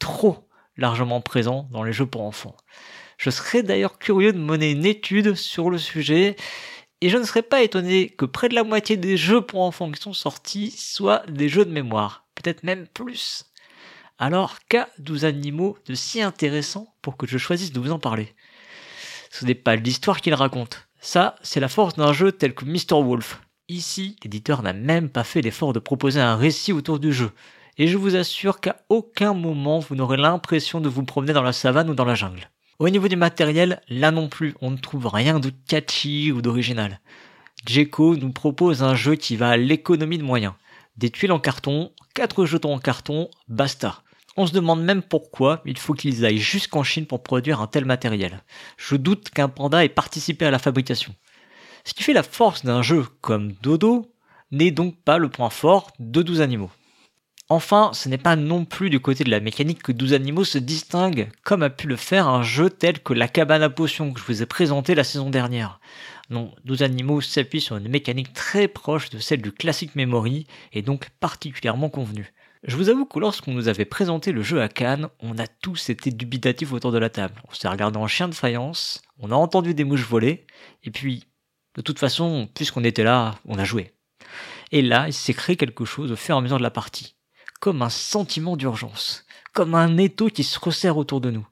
trop largement présent dans les jeux pour enfants. Je serais d'ailleurs curieux de mener une étude sur le sujet et je ne serais pas étonné que près de la moitié des jeux pour enfants qui sont sortis soient des jeux de mémoire, peut-être même plus. Alors, qu'a 12 animaux de si intéressant pour que je choisisse de vous en parler? Ce n'est pas l'histoire qu'il raconte. Ça, c'est la force d'un jeu tel que Mr. Wolf. Ici, l'éditeur n'a même pas fait l'effort de proposer un récit autour du jeu. Et je vous assure qu'à aucun moment vous n'aurez l'impression de vous promener dans la savane ou dans la jungle. Au niveau du matériel, là non plus, on ne trouve rien de catchy ou d'original. Jeco nous propose un jeu qui va à l'économie de moyens. Des tuiles en carton, quatre jetons en carton, basta. On se demande même pourquoi il faut qu'ils aillent jusqu'en Chine pour produire un tel matériel. Je doute qu'un panda ait participé à la fabrication. Ce qui fait la force d'un jeu comme Dodo n'est donc pas le point fort de 12 animaux. Enfin, ce n'est pas non plus du côté de la mécanique que 12 animaux se distinguent, comme a pu le faire un jeu tel que la cabane à potions que je vous ai présenté la saison dernière. Non, 12 animaux s'appuie sur une mécanique très proche de celle du classique Memory, et donc particulièrement convenue. Je vous avoue que lorsqu'on nous avait présenté le jeu à Cannes, on a tous été dubitatifs autour de la table. On s'est regardé en chien de faïence, on a entendu des mouches voler, et puis, de toute façon, puisqu'on était là, on a joué. Et là, il s'est créé quelque chose au fur et à mesure de la partie comme un sentiment d'urgence, comme un étau qui se resserre autour de nous.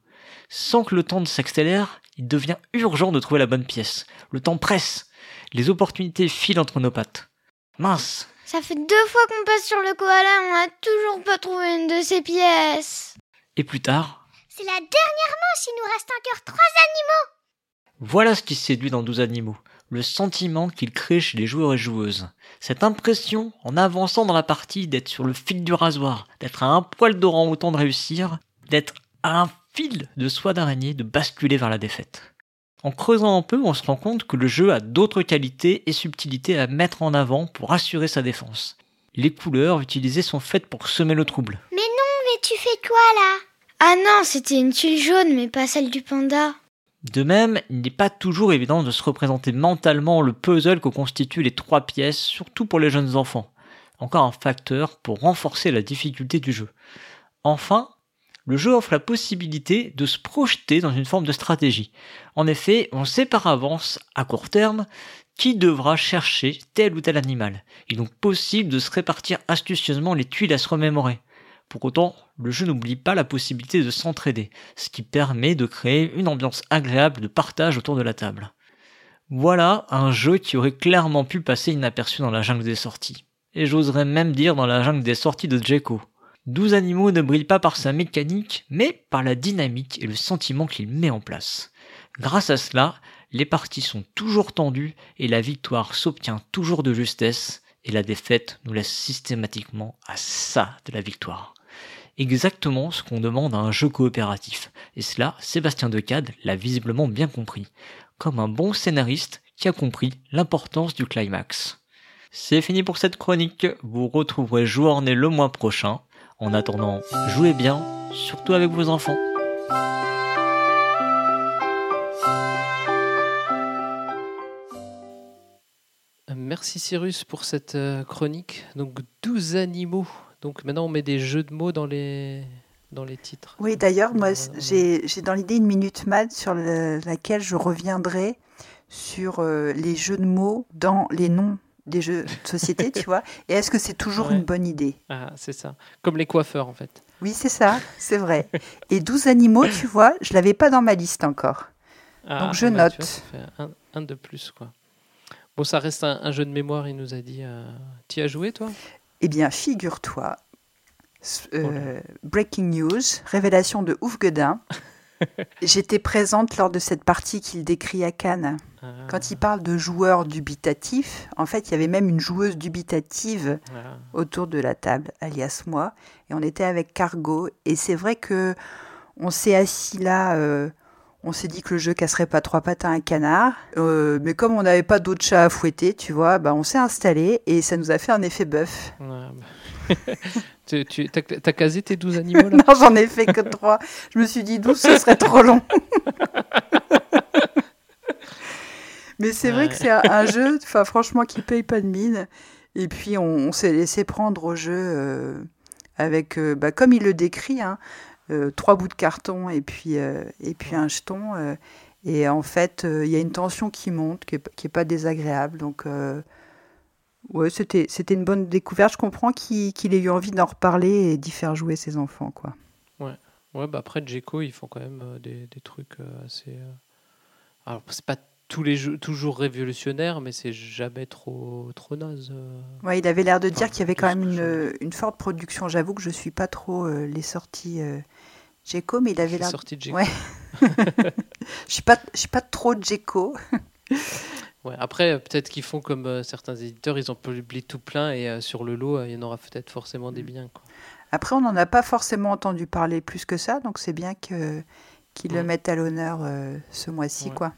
Sans que le temps ne s'accélère, il devient urgent de trouver la bonne pièce. Le temps presse. Les opportunités filent entre nos pattes. Mince. Ça fait deux fois qu'on passe sur le koala, on n'a toujours pas trouvé une de ces pièces. Et plus tard. C'est la dernière manche, il nous reste encore trois animaux. Voilà ce qui séduit dans 12 animaux le sentiment qu'il crée chez les joueurs et joueuses. Cette impression, en avançant dans la partie, d'être sur le fil du rasoir, d'être à un poil d'orang autant de réussir, d'être à un fil de soie d'araignée de basculer vers la défaite. En creusant un peu, on se rend compte que le jeu a d'autres qualités et subtilités à mettre en avant pour assurer sa défense. Les couleurs utilisées sont faites pour semer le trouble. Mais non, mais tu fais quoi là? Ah non, c'était une tuile jaune, mais pas celle du panda. De même, il n'est pas toujours évident de se représenter mentalement le puzzle que constituent les trois pièces, surtout pour les jeunes enfants. Encore un facteur pour renforcer la difficulté du jeu. Enfin, le jeu offre la possibilité de se projeter dans une forme de stratégie. En effet, on sait par avance, à court terme, qui devra chercher tel ou tel animal. Il est donc possible de se répartir astucieusement les tuiles à se remémorer. Pour autant, le jeu n'oublie pas la possibilité de s'entraider, ce qui permet de créer une ambiance agréable de partage autour de la table. Voilà un jeu qui aurait clairement pu passer inaperçu dans la jungle des sorties. Et j'oserais même dire dans la jungle des sorties de Jeco. 12 animaux ne brillent pas par sa mécanique, mais par la dynamique et le sentiment qu'il met en place. Grâce à cela, les parties sont toujours tendues et la victoire s'obtient toujours de justesse, et la défaite nous laisse systématiquement à ça de la victoire exactement ce qu'on demande à un jeu coopératif. Et cela, Sébastien Decade l'a visiblement bien compris, comme un bon scénariste qui a compris l'importance du climax. C'est fini pour cette chronique, vous retrouverez Journée le mois prochain. En attendant, jouez bien, surtout avec vos enfants. Merci Cyrus pour cette euh, chronique. Donc 12 animaux donc maintenant, on met des jeux de mots dans les, dans les titres. Oui, d'ailleurs, moi, j'ai dans l'idée une minute mad sur laquelle je reviendrai sur euh, les jeux de mots dans les noms des jeux de société, tu <laughs> vois. Et est-ce que c'est toujours une bonne idée? Ah, c'est ça. Comme les coiffeurs, en fait. Oui, c'est ça, c'est vrai. Et 12 animaux, tu vois, je l'avais pas dans ma liste encore. Ah, Donc je bah, note. un, de plus, quoi. Bon, ça reste un, jeu de mémoire, il nous a dit. Euh... Tu as joué, toi? Eh bien, figure-toi, euh, breaking news, révélation de Ouf Godin. <laughs> J'étais présente lors de cette partie qu'il décrit à Cannes. Ah. Quand il parle de joueurs dubitatifs, en fait, il y avait même une joueuse dubitative ah. autour de la table, alias moi, et on était avec Cargo. Et c'est vrai que on s'est assis là. Euh, on s'est dit que le jeu casserait pas trois pattes à un canard, euh, mais comme on n'avait pas d'autres chats à fouetter, tu vois, bah on s'est installé et ça nous a fait un effet bœuf. Bah. <laughs> tu, tu as, casé tes 12 animaux là <laughs> Non, j'en ai fait que trois. Je me suis dit 12, ce serait trop long. <laughs> mais c'est vrai que c'est un, jeu, franchement, qui paye pas de mine. Et puis on, s'est laissé prendre au jeu euh, avec, euh, bah, comme il le décrit, hein, trois bouts de carton et puis, euh, et puis un jeton. euh, et en fait, euh, il y a une tension qui monte, qui n'est pas désagréable. Donc, euh, ouais, c'était c'était une bonne découverte. Je comprends qu'il ait eu envie d'en reparler et d'y faire jouer ses enfants. Quoi. Ouais, bah après, Djeko, ils font quand même euh, des, des trucs euh, assez. euh, Alors, c'est pas tous les jeux, toujours révolutionnaire, mais c'est jamais trop, trop naze. euh. Ouais, il avait l'air de dire Enfin, qu'il y avait quand même une, une forte production. J'avoue que je suis pas trop euh, les sorties euh, mais il avait Les l'air. sorties de. Ouais. <laughs> <laughs> Je suis pas, je suis pas trop Djeko. <laughs> Ouais, après, peut-être qu'ils font comme euh, certains éditeurs, ils ont publié tout plein et euh, sur le lot, euh, il y en aura peut-être forcément Mm. des biens. Quoi. Après, on n'en a pas forcément entendu parler plus que ça, donc c'est bien que qu'ils le Ouais. mettent à l'honneur euh, ce mois-ci, Ouais. quoi.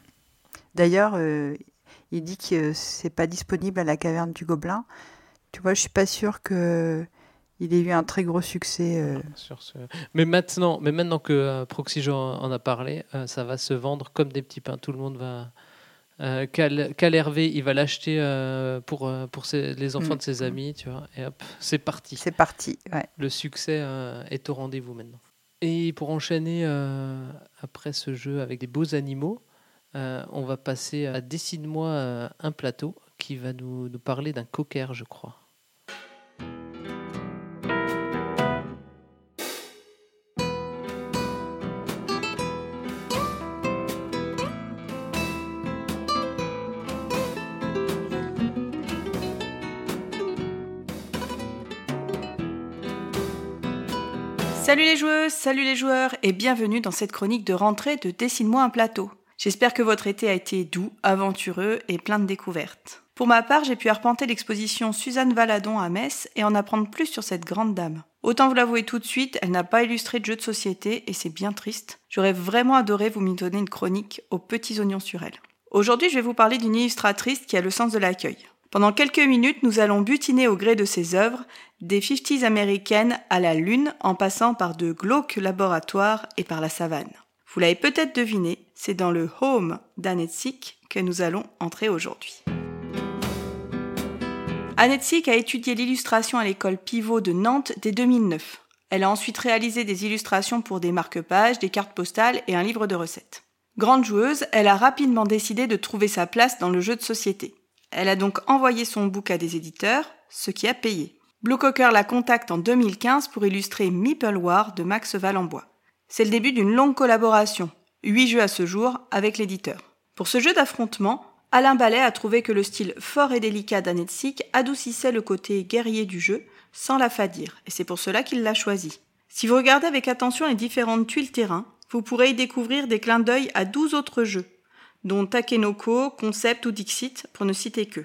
D'ailleurs, euh, il dit que c'est pas disponible à la caverne du Gobelin. Tu vois, je suis pas sûre que il ait eu un très gros succès. euh. Sur ce... mais, maintenant, mais maintenant que euh, Proxyjo en a parlé, euh, ça va se vendre comme des petits pains. Tout le monde va. Cal, Cal Hervé, il va l'acheter pour, pour ses- les enfants Mm. de ses amis, tu vois, et hop, c'est parti. C'est parti. Ouais. Le succès est au rendez-vous maintenant. Et pour enchaîner après ce jeu avec des beaux animaux, euh, on va passer à Dessine-moi euh, un plateau qui va nous, parler d'un cocker, je crois. Salut les joueuses, salut les joueurs et bienvenue dans cette chronique de rentrée de Dessine-moi un plateau. J'espère que votre été a été doux, aventureux et plein de découvertes. Pour ma part, j'ai pu arpenter l'exposition Suzanne Valadon à Metz et en apprendre plus sur cette grande dame. Autant vous l'avouer tout de suite, elle n'a pas illustré de jeux de société et c'est bien triste. J'aurais vraiment adoré vous m'y donner une chronique aux petits oignons sur elle. Aujourd'hui, je vais vous parler d'une illustratrice qui a le sens de l'accueil. Pendant quelques minutes, nous allons butiner au gré de ses œuvres, des 50s américaines à la Lune en passant par de glauques laboratoires et par la savane. Vous l'avez peut-être deviné, c'est dans le home d'Annette Sick que nous allons entrer aujourd'hui. Annette Sick a étudié l'illustration à l'école Pivot de Nantes dès 2009. Elle a ensuite réalisé des illustrations pour des marque-pages, des cartes postales et un livre de recettes. Grande joueuse, elle a rapidement décidé de trouver sa place dans le jeu de société. Elle a donc envoyé son book à des éditeurs, ce qui a payé. Blue Cocker la contacte en 2015 pour illustrer Meeple War de Max Valenbois. C'est le début d'une longue collaboration, 8 jeux à ce jour, avec l'éditeur. Pour ce jeu d'affrontement, Alain Ballet a trouvé que le style fort et délicat d'Annette Sick adoucissait le côté guerrier du jeu, sans la fadir, et c'est pour cela qu'il l'a choisi. Si vous regardez avec attention les différentes tuiles terrain, vous pourrez y découvrir des clins d'œil à 12 autres jeux, dont Takenoko, Concept ou Dixit, pour ne citer que.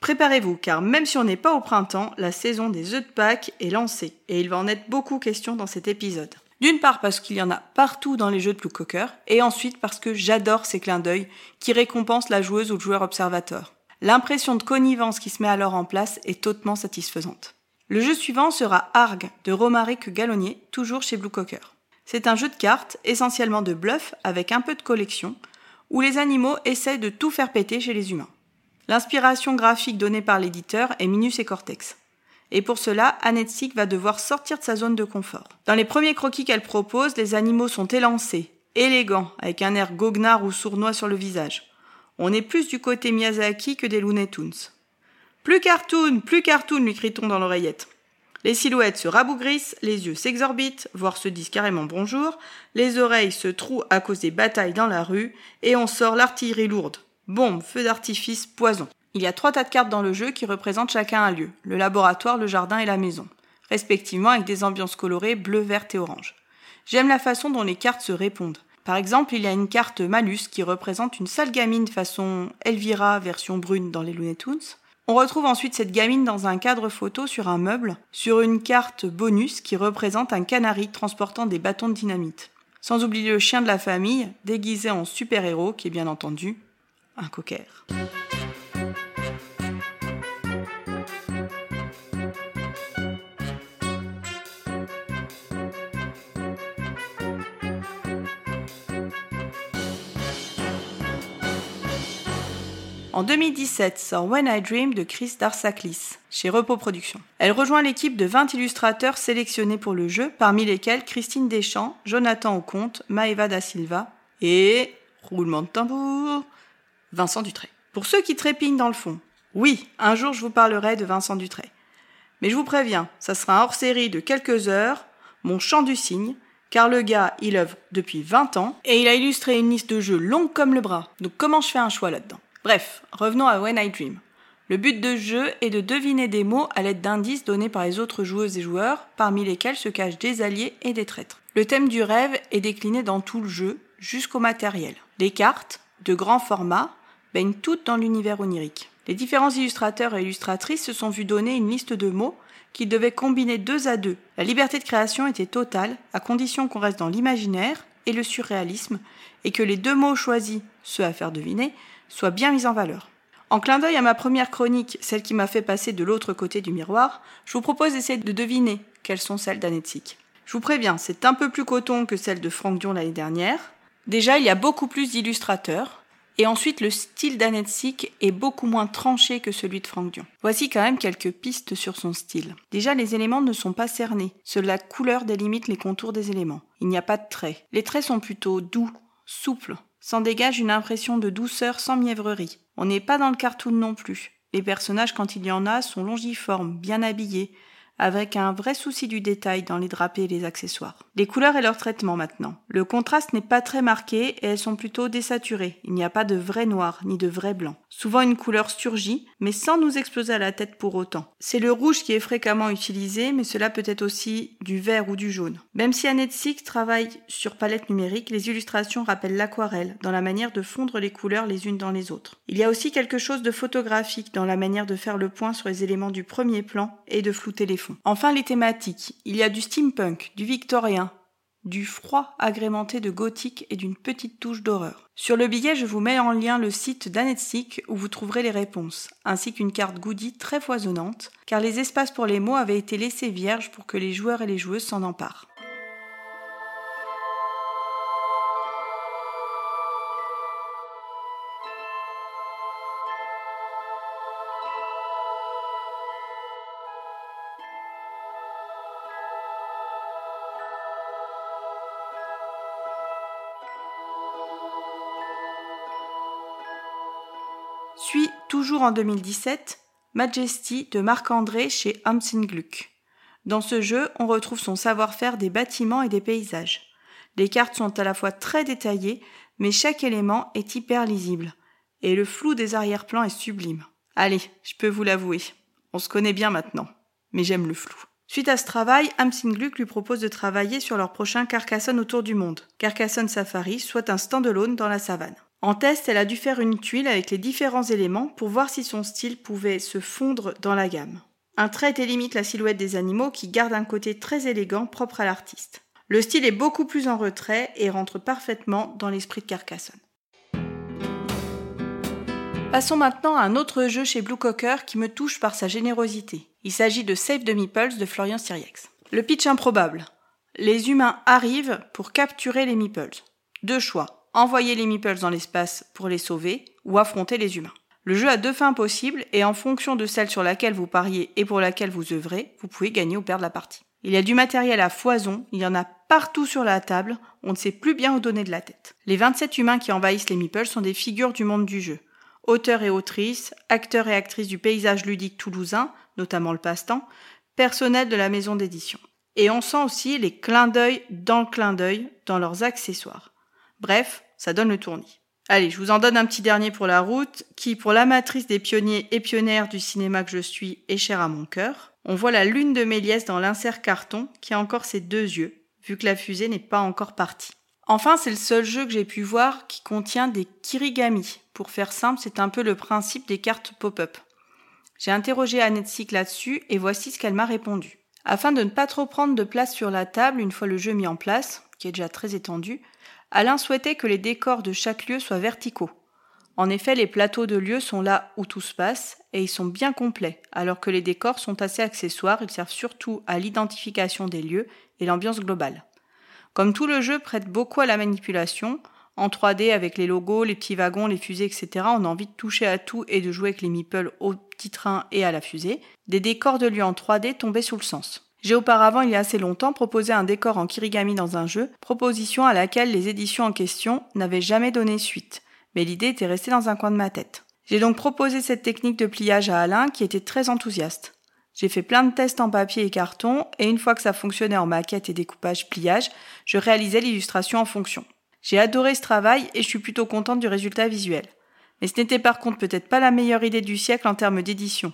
Préparez-vous, car même si on n'est pas au printemps, la saison des œufs de Pâques est lancée, et il va en être beaucoup question dans cet épisode. D'une part parce qu'il y en a partout dans les jeux de Blue Cocker, et ensuite parce que j'adore ces clins d'œil qui récompensent la joueuse ou le joueur observateur. L'impression de connivence qui se met alors en place est hautement satisfaisante. Le jeu suivant sera Arg de Romaric Gallonnier, toujours chez Blue Cocker. C'est un jeu de cartes, essentiellement de bluff avec un peu de collection, où les animaux essayent de tout faire péter chez les humains. L'inspiration graphique donnée par l'éditeur est Minus et Cortex. Et pour cela, Annette Sick va devoir sortir de sa zone de confort. Dans les premiers croquis qu'elle propose, les animaux sont élancés, élégants, avec un air goguenard ou sournois sur le visage. On est plus du côté Miyazaki que des Looney Tunes. Plus cartoon, plus cartoon, lui crie-t-on dans l'oreillette. Les silhouettes se rabougrissent, les yeux s'exorbitent, voire se disent carrément bonjour, les oreilles se trouent à cause des batailles dans la rue, et on sort l'artillerie lourde. Bombe, feu d'artifice, poison. Il y a trois tas de cartes dans le jeu qui représentent chacun un lieu, le laboratoire, le jardin et la maison, respectivement avec des ambiances colorées bleu, verte et orange. J'aime la façon dont les cartes se répondent. Par exemple, il y a une carte Malus qui représente une sale gamine façon Elvira version brune dans les Looney Tunes. On retrouve ensuite cette gamine dans un cadre photo sur un meuble, sur une carte bonus qui représente un canari transportant des bâtons de dynamite. Sans oublier le chien de la famille, déguisé en super-héros, qui est bien entendu un cocker. En 2017 sort When I Dream de Chris Darsaklis. chez Repos Productions. Elle rejoint l'équipe de 20 illustrateurs sélectionnés pour le jeu, parmi lesquels Christine Deschamps, Jonathan Oconte, Maeva da Silva et, roulement de tambour, Vincent Dutray. Pour ceux qui trépignent dans le fond, oui, un jour je vous parlerai de Vincent Dutray. Mais je vous préviens, ça sera un hors-série de quelques heures, mon chant du cygne, car le gars, il œuvre depuis 20 ans et il a illustré une liste de jeux longue comme le bras. Donc comment je fais un choix là-dedans? Bref, revenons à When I Dream. Le but de ce jeu est de deviner des mots à l'aide d'indices donnés par les autres joueuses et joueurs, parmi lesquels se cachent des alliés et des traîtres. Le thème du rêve est décliné dans tout le jeu, jusqu'au matériel. Les cartes, de grand format, baignent toutes dans l'univers onirique. Les différents illustrateurs et illustratrices se sont vus donner une liste de mots qu'ils devaient combiner deux à deux. La liberté de création était totale, à condition qu'on reste dans l'imaginaire et le surréalisme, et que les deux mots choisis, ceux à faire deviner, soient bien mis en valeur. En clin d'œil à ma première chronique, celle qui m'a fait passer de l'autre côté du miroir, je vous propose d'essayer de deviner quelles sont celles d'Anetsik. Je vous préviens, c'est un peu plus coton que celle de Franck Dion l'année dernière. Déjà, il y a beaucoup plus d'illustrateurs, et ensuite, le style d'Anetsik est beaucoup moins tranché que celui de Franck Dion. Voici quand même quelques pistes sur son style. Déjà, les éléments ne sont pas cernés. Seule la couleur délimite les contours des éléments. Il n'y a pas de traits. Les traits sont plutôt doux, souples. S'en dégage une impression de douceur sans mièvrerie. On n'est pas dans le cartoon non plus. Les personnages, quand il y en a, sont longiformes, bien habillés, avec un vrai souci du détail dans les drapés et les accessoires. Les couleurs et leur traitement maintenant. Le contraste n'est pas très marqué et elles sont plutôt désaturées. Il n'y a pas de vrai noir ni de vrai blanc. Souvent une couleur surgit, mais sans nous exploser à la tête pour autant. C'est le rouge qui est fréquemment utilisé, mais cela peut être aussi du vert ou du jaune. Même si Anetsik travaille sur palette numérique, les illustrations rappellent l'aquarelle dans la manière de fondre les couleurs les unes dans les autres. Il y a aussi quelque chose de photographique dans la manière de faire le point sur les éléments du premier plan et de flouter les fonds. Enfin, les thématiques. Il y a du steampunk, du victorien, du froid agrémenté de gothique et d'une petite touche d'horreur. Sur le billet, je vous mets en lien le site d'Anetsik où vous trouverez les réponses, ainsi qu'une carte goodie très foisonnante, car les espaces pour les mots avaient été laissés vierges pour que les joueurs et les joueuses s'en emparent. En 2017, Majesty de Marc-André chez Gluck. Dans ce jeu, on retrouve son savoir-faire des bâtiments et des paysages. Les cartes sont à la fois très détaillées, mais chaque élément est hyper lisible. Et le flou des arrière-plans est sublime. Allez, je peux vous l'avouer. On se connaît bien maintenant. Mais j'aime le flou. Suite à ce travail, Gluck lui propose de travailler sur leur prochain Carcassonne autour du monde. Carcassonne Safari, soit un stand-alone dans la savane. En test, elle a dû faire une tuile avec les différents éléments pour voir si son style pouvait se fondre dans la gamme. Un trait délimite la silhouette des animaux qui garde un côté très élégant propre à l'artiste. Le style est beaucoup plus en retrait et rentre parfaitement dans l'esprit de Carcassonne. Passons maintenant à un autre jeu chez Blue Cocker qui me touche par sa générosité. Il s'agit de Save the Meeples de Florian Siriex. Le pitch improbable. Les humains arrivent pour capturer les Meeples. Deux choix envoyer les meeples dans l'espace pour les sauver ou affronter les humains. Le jeu a deux fins possibles et en fonction de celle sur laquelle vous pariez et pour laquelle vous œuvrez, vous pouvez gagner ou perdre la partie. Il y a du matériel à foison, il y en a partout sur la table, on ne sait plus bien où donner de la tête. Les 27 humains qui envahissent les meeples sont des figures du monde du jeu. Auteurs et autrices, acteurs et actrices du paysage ludique toulousain, notamment le passe-temps, personnel de la maison d'édition. Et on sent aussi les clins d'œil dans le clin d'œil dans leurs accessoires. Bref, ça donne le tournis. Allez, je vous en donne un petit dernier pour la route, qui, pour l'amatrice des pionniers et pionnières du cinéma que je suis, est cher à mon cœur. On voit la lune de Méliès dans l'insert carton, qui a encore ses deux yeux, vu que la fusée n'est pas encore partie. Enfin, c'est le seul jeu que j'ai pu voir qui contient des kirigami. Pour faire simple, c'est un peu le principe des cartes pop-up. J'ai interrogé Annette là-dessus et voici ce qu'elle m'a répondu. Afin de ne pas trop prendre de place sur la table une fois le jeu mis en place, qui est déjà très étendu, Alain souhaitait que les décors de chaque lieu soient verticaux. En effet, les plateaux de lieux sont là où tout se passe et ils sont bien complets, alors que les décors sont assez accessoires, ils servent surtout à l'identification des lieux et l'ambiance globale. Comme tout le jeu prête beaucoup à la manipulation, En 3D, avec les logos, les petits wagons, les fusées, etc., on a envie de toucher à tout et de jouer avec les meeples au petit train et à la fusée. Des décors de lieux en 3D tombaient sous le sens. J'ai auparavant, il y a assez longtemps, proposé un décor en kirigami dans un jeu, proposition à laquelle les éditions en question n'avaient jamais donné suite, mais l'idée était restée dans un coin de ma tête. J'ai donc proposé cette technique de pliage à Alain qui était très enthousiaste. J'ai fait plein de tests en papier et carton, et une fois que ça fonctionnait en maquette et découpage pliage, je réalisais l'illustration en fonction. J'ai adoré ce travail et je suis plutôt contente du résultat visuel. Mais ce n'était par contre peut-être pas la meilleure idée du siècle en termes d'édition.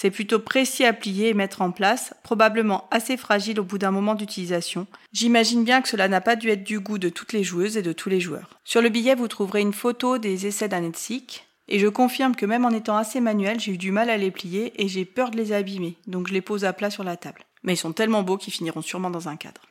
C'est plutôt précis à plier et mettre en place, probablement assez fragile au bout d'un moment d'utilisation. J'imagine bien que cela n'a pas dû être du goût de toutes les joueuses et de tous les joueurs. Sur le billet, vous trouverez une photo des essais d'Anetsik, et je confirme que même en étant assez manuel, j'ai eu du mal à les plier et j'ai peur de les abîmer, donc je les pose à plat sur la table. Mais ils sont tellement beaux qu'ils finiront sûrement dans un cadre.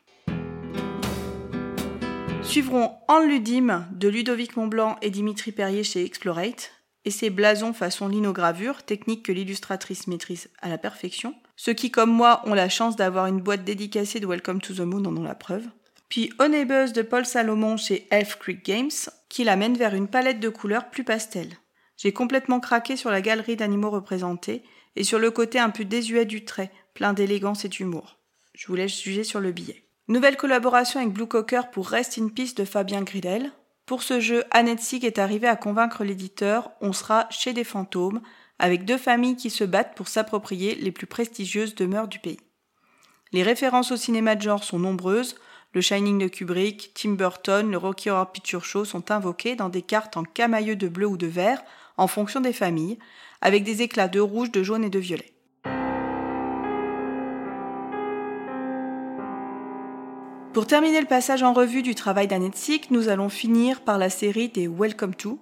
Suivront En Ludime de Ludovic Montblanc et Dimitri Perrier chez Explorate, et ses blasons façon linogravure, technique que l'illustratrice maîtrise à la perfection. Ceux qui, comme moi, ont la chance d'avoir une boîte dédicacée de Welcome to the Moon en ont la preuve. Puis Honeybeuz de Paul Salomon chez Elf Creek Games, qui l'amène vers une palette de couleurs plus pastel. J'ai complètement craqué sur la galerie d'animaux représentés et sur le côté un peu désuet du trait, plein d'élégance et d'humour. Je vous laisse juger sur le billet. Nouvelle collaboration avec Blue Cocker pour Rest in Peace de Fabien Gridel. Pour ce jeu, Annette Sig est arrivée à convaincre l'éditeur, on sera chez des fantômes, avec deux familles qui se battent pour s'approprier les plus prestigieuses demeures du pays. Les références au cinéma de genre sont nombreuses, le Shining de Kubrick, Tim Burton, le Rocky Horror Picture Show sont invoqués dans des cartes en camailleux de bleu ou de vert, en fonction des familles, avec des éclats de rouge, de jaune et de violet. Pour terminer le passage en revue du travail d'Annette nous allons finir par la série des Welcome to,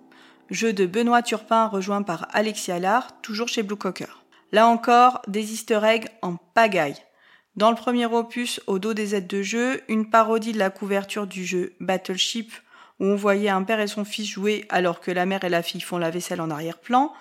jeu de Benoît Turpin rejoint par Alexia Allard, toujours chez Blue Cocker. Là encore, des easter eggs en pagaille. Dans le premier opus, au dos des aides de jeu, une parodie de la couverture du jeu Battleship, où on voyait un père et son fils jouer alors que la mère et la fille font la vaisselle en arrière-plan,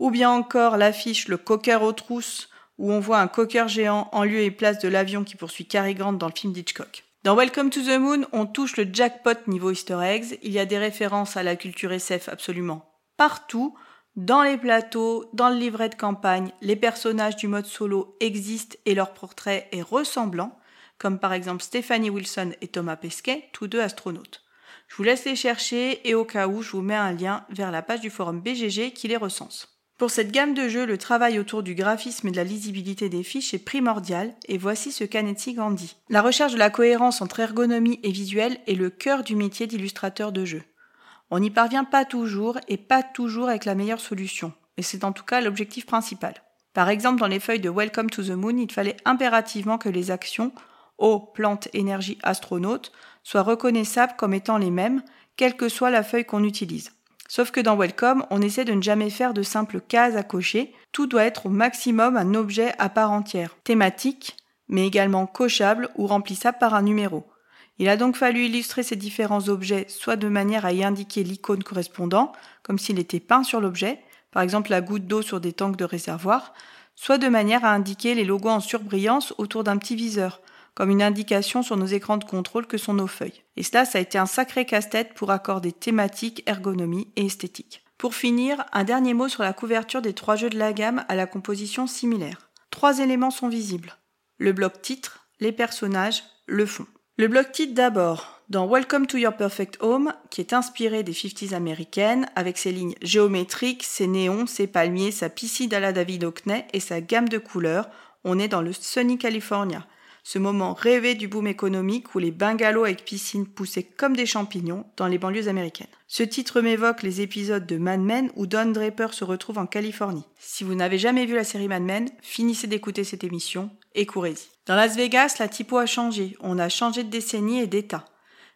ou bien encore l'affiche Le cocker aux trousses, où on voit un cocker géant en lieu et place de l'avion qui poursuit Cary Grant dans le film d'Hitchcock. Dans Welcome to the Moon, on touche le jackpot niveau easter eggs. Il y a des références à la culture SF absolument partout. Dans les plateaux, dans le livret de campagne, les personnages du mode solo existent et leur portrait est ressemblant, comme par exemple Stephanie Wilson et Thomas Pesquet, tous deux astronautes. Je vous laisse les chercher et au cas où, je vous mets un lien vers la page du forum BGG qui les recense. Pour cette gamme de jeux, le travail autour du graphisme et de la lisibilité des fiches est primordial, et voici ce qu'Anetsi grandit. La recherche de la cohérence entre ergonomie et visuel est le cœur du métier d'illustrateur de jeu. On n'y parvient pas toujours, et pas toujours avec la meilleure solution, mais c'est en tout cas l'objectif principal. Par exemple, dans les feuilles de Welcome to the Moon, il fallait impérativement que les actions eau, plante, énergie, astronaute soient reconnaissables comme étant les mêmes, quelle que soit la feuille qu'on utilise. Sauf que dans Welcome, on essaie de ne jamais faire de simples cases à cocher, tout doit être au maximum un objet à part entière, thématique, mais également cochable ou remplissable par un numéro. Il a donc fallu illustrer ces différents objets soit de manière à y indiquer l'icône correspondant, comme s'il était peint sur l'objet, par exemple la goutte d'eau sur des tanks de réservoir, soit de manière à indiquer les logos en surbrillance autour d'un petit viseur, comme une indication sur nos écrans de contrôle que sont nos feuilles. Et cela, ça a été un sacré casse-tête pour accorder thématique, ergonomie et esthétique. Pour finir, un dernier mot sur la couverture des trois jeux de la gamme à la composition similaire. Trois éléments sont visibles. Le bloc titre, les personnages, le fond. Le bloc titre d'abord, dans Welcome to Your Perfect Home, qui est inspiré des 50s américaines, avec ses lignes géométriques, ses néons, ses palmiers, sa piscine à la David Hockney et sa gamme de couleurs, on est dans le Sunny California, ce moment rêvé du boom économique où les bungalows avec piscine poussaient comme des champignons dans les banlieues américaines. Ce titre m'évoque les épisodes de Mad Men où Don Draper se retrouve en Californie. Si vous n'avez jamais vu la série Mad Men, finissez d'écouter cette émission et courez-y. Dans Las Vegas, la typo a changé. On a changé de décennie et d'état.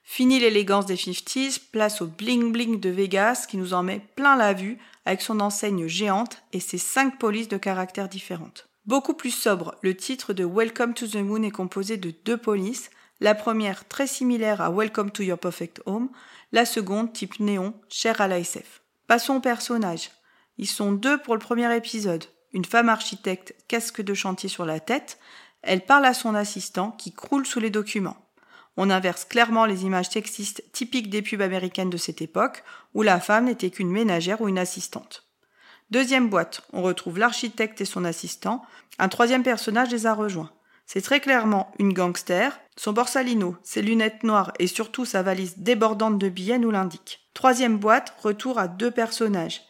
Fini l'élégance des 50s, place au bling bling de Vegas qui nous en met plein la vue avec son enseigne géante et ses cinq polices de caractères différentes. Beaucoup plus sobre, le titre de Welcome to the Moon est composé de deux polices, la première très similaire à Welcome to Your Perfect Home, la seconde type néon, chère à l'ASF. Passons aux personnages. Ils sont deux pour le premier épisode. Une femme architecte, casque de chantier sur la tête, elle parle à son assistant qui croule sous les documents. On inverse clairement les images sexistes typiques des pubs américaines de cette époque, où la femme n'était qu'une ménagère ou une assistante. Deuxième boîte, on retrouve l'architecte et son assistant. Un troisième personnage les a rejoints. C'est très clairement une gangster. Son borsalino, ses lunettes noires et surtout sa valise débordante de billets nous l'indiquent. Troisième boîte, retour à deux personnages.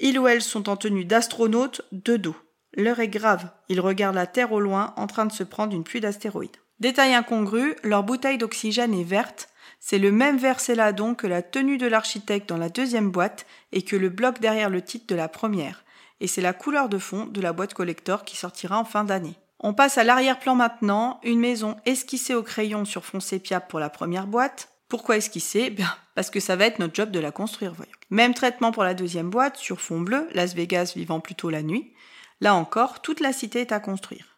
Ils ou elles sont en tenue d'astronaute de dos. L'heure est grave. Ils regardent la Terre au loin en train de se prendre une pluie d'astéroïdes. Détail incongru, leur bouteille d'oxygène est verte. C'est le même vert céladon que la tenue de l'architecte dans la deuxième boîte et que le bloc derrière le titre de la première. Et c'est la couleur de fond de la boîte collector qui sortira en fin d'année. On passe à l'arrière-plan maintenant, une maison esquissée au crayon sur fond sépia pour la première boîte. Pourquoi esquisser Bien, parce que ça va être notre job de la construire, voyons. Même traitement pour la deuxième boîte, sur fond bleu, Las Vegas vivant plutôt la nuit. Là encore, toute la cité est à construire.